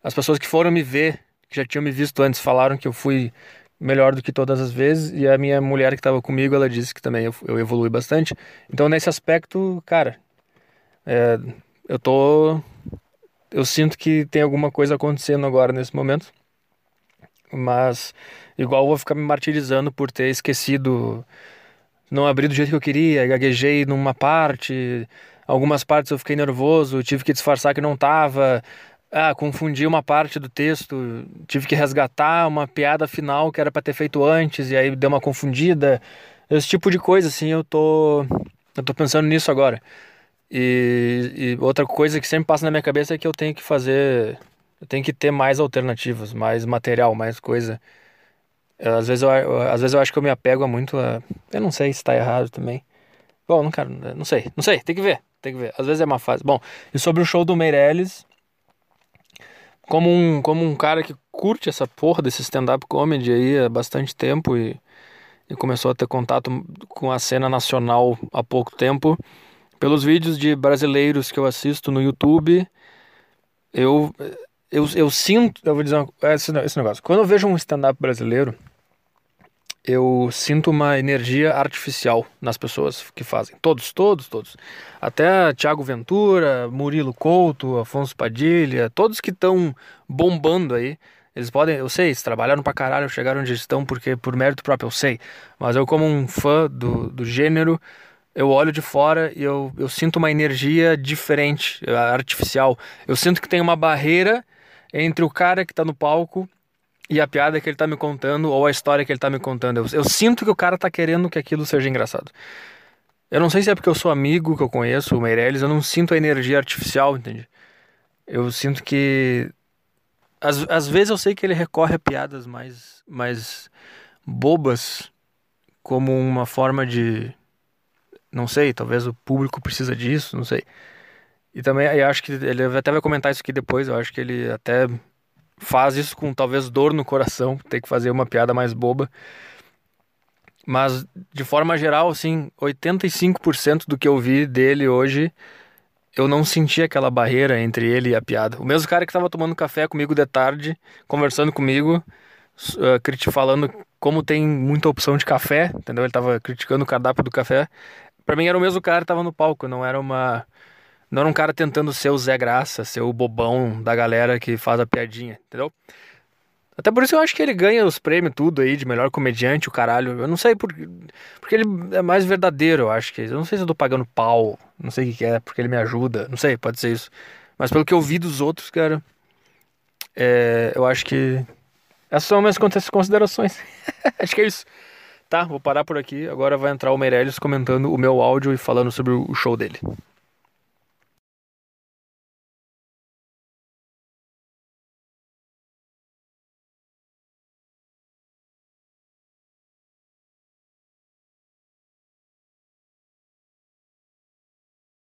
As pessoas que foram me ver, que já tinham me visto antes, falaram que eu fui melhor do que todas as vezes. E a minha mulher que estava comigo, ela disse que também eu, eu evolui bastante. Então nesse aspecto, cara, é, eu tô eu sinto que tem alguma coisa acontecendo agora nesse momento. Mas igual vou ficar me martirizando por ter esquecido, não abri do jeito que eu queria, gaguejei numa parte, algumas partes eu fiquei nervoso, tive que disfarçar que não tava, ah, confundi uma parte do texto, tive que resgatar uma piada final que era para ter feito antes e aí deu uma confundida. Esse tipo de coisa assim, eu tô eu tô pensando nisso agora. E, e, outra coisa que sempre passa na minha cabeça é que eu tenho que fazer. Eu tenho que ter mais alternativas, mais material, mais coisa. Eu, às, vezes eu, eu, às vezes eu acho que eu me apego muito a. Eu não sei se está errado também. Bom, não quero. Não sei, não sei, tem que ver. Tem que ver. Às vezes é uma fase. Bom, e sobre o show do Meirelles. Como um, como um cara que curte essa porra desse stand-up comedy aí há bastante tempo e, e começou a ter contato com a cena nacional há pouco tempo pelos vídeos de brasileiros que eu assisto no YouTube, eu, eu, eu sinto, eu vou dizer uma, esse, esse negócio. Quando eu vejo um stand-up brasileiro, eu sinto uma energia artificial nas pessoas que fazem. Todos, todos, todos. Até Tiago Ventura, Murilo Couto, Afonso Padilha, todos que estão bombando aí. Eles podem, eu sei, eles trabalharam pra caralho, chegaram onde estão porque por mérito próprio, eu sei. Mas eu como um fã do, do gênero, eu olho de fora e eu, eu sinto uma energia diferente, é, artificial. Eu sinto que tem uma barreira entre o cara que está no palco e a piada que ele está me contando ou a história que ele está me contando. Eu, eu, sinto que o cara está querendo que aquilo seja engraçado. Eu não sei se é porque eu sou amigo, que eu conheço o Meirelles, eu não sinto a energia artificial, entende? Eu sinto que. Às, às vezes eu sei que ele recorre a piadas mais, mais bobas como uma forma de não sei, talvez o público precisa disso, não sei. E também eu acho que ele até vai comentar isso aqui depois, eu acho que ele até faz isso com talvez dor no coração, ter que fazer uma piada mais boba. Mas de forma geral, assim, 85% do que eu vi dele hoje, eu não senti aquela barreira entre ele e a piada. O mesmo cara que estava tomando café comigo de tarde, conversando comigo, uh, falando como tem muita opção de café, entendeu? Ele estava criticando o cardápio do café para mim era o mesmo cara que tava no palco, não era uma. Não era um cara tentando ser o Zé Graça, ser o bobão da galera que faz a piadinha, entendeu? Até por isso eu acho que ele ganha os prêmios tudo aí de melhor comediante, o caralho. Eu não sei por porque ele é mais verdadeiro, eu acho que. Eu não sei se eu tô pagando pau, não sei o que é, porque ele me ajuda, não sei, pode ser isso. Mas pelo que eu vi dos outros, cara, é, eu acho que essas são minhas considerações. [LAUGHS] acho que é isso. Tá, vou parar por aqui. Agora vai entrar o Meirelles comentando o meu áudio e falando sobre o show dele.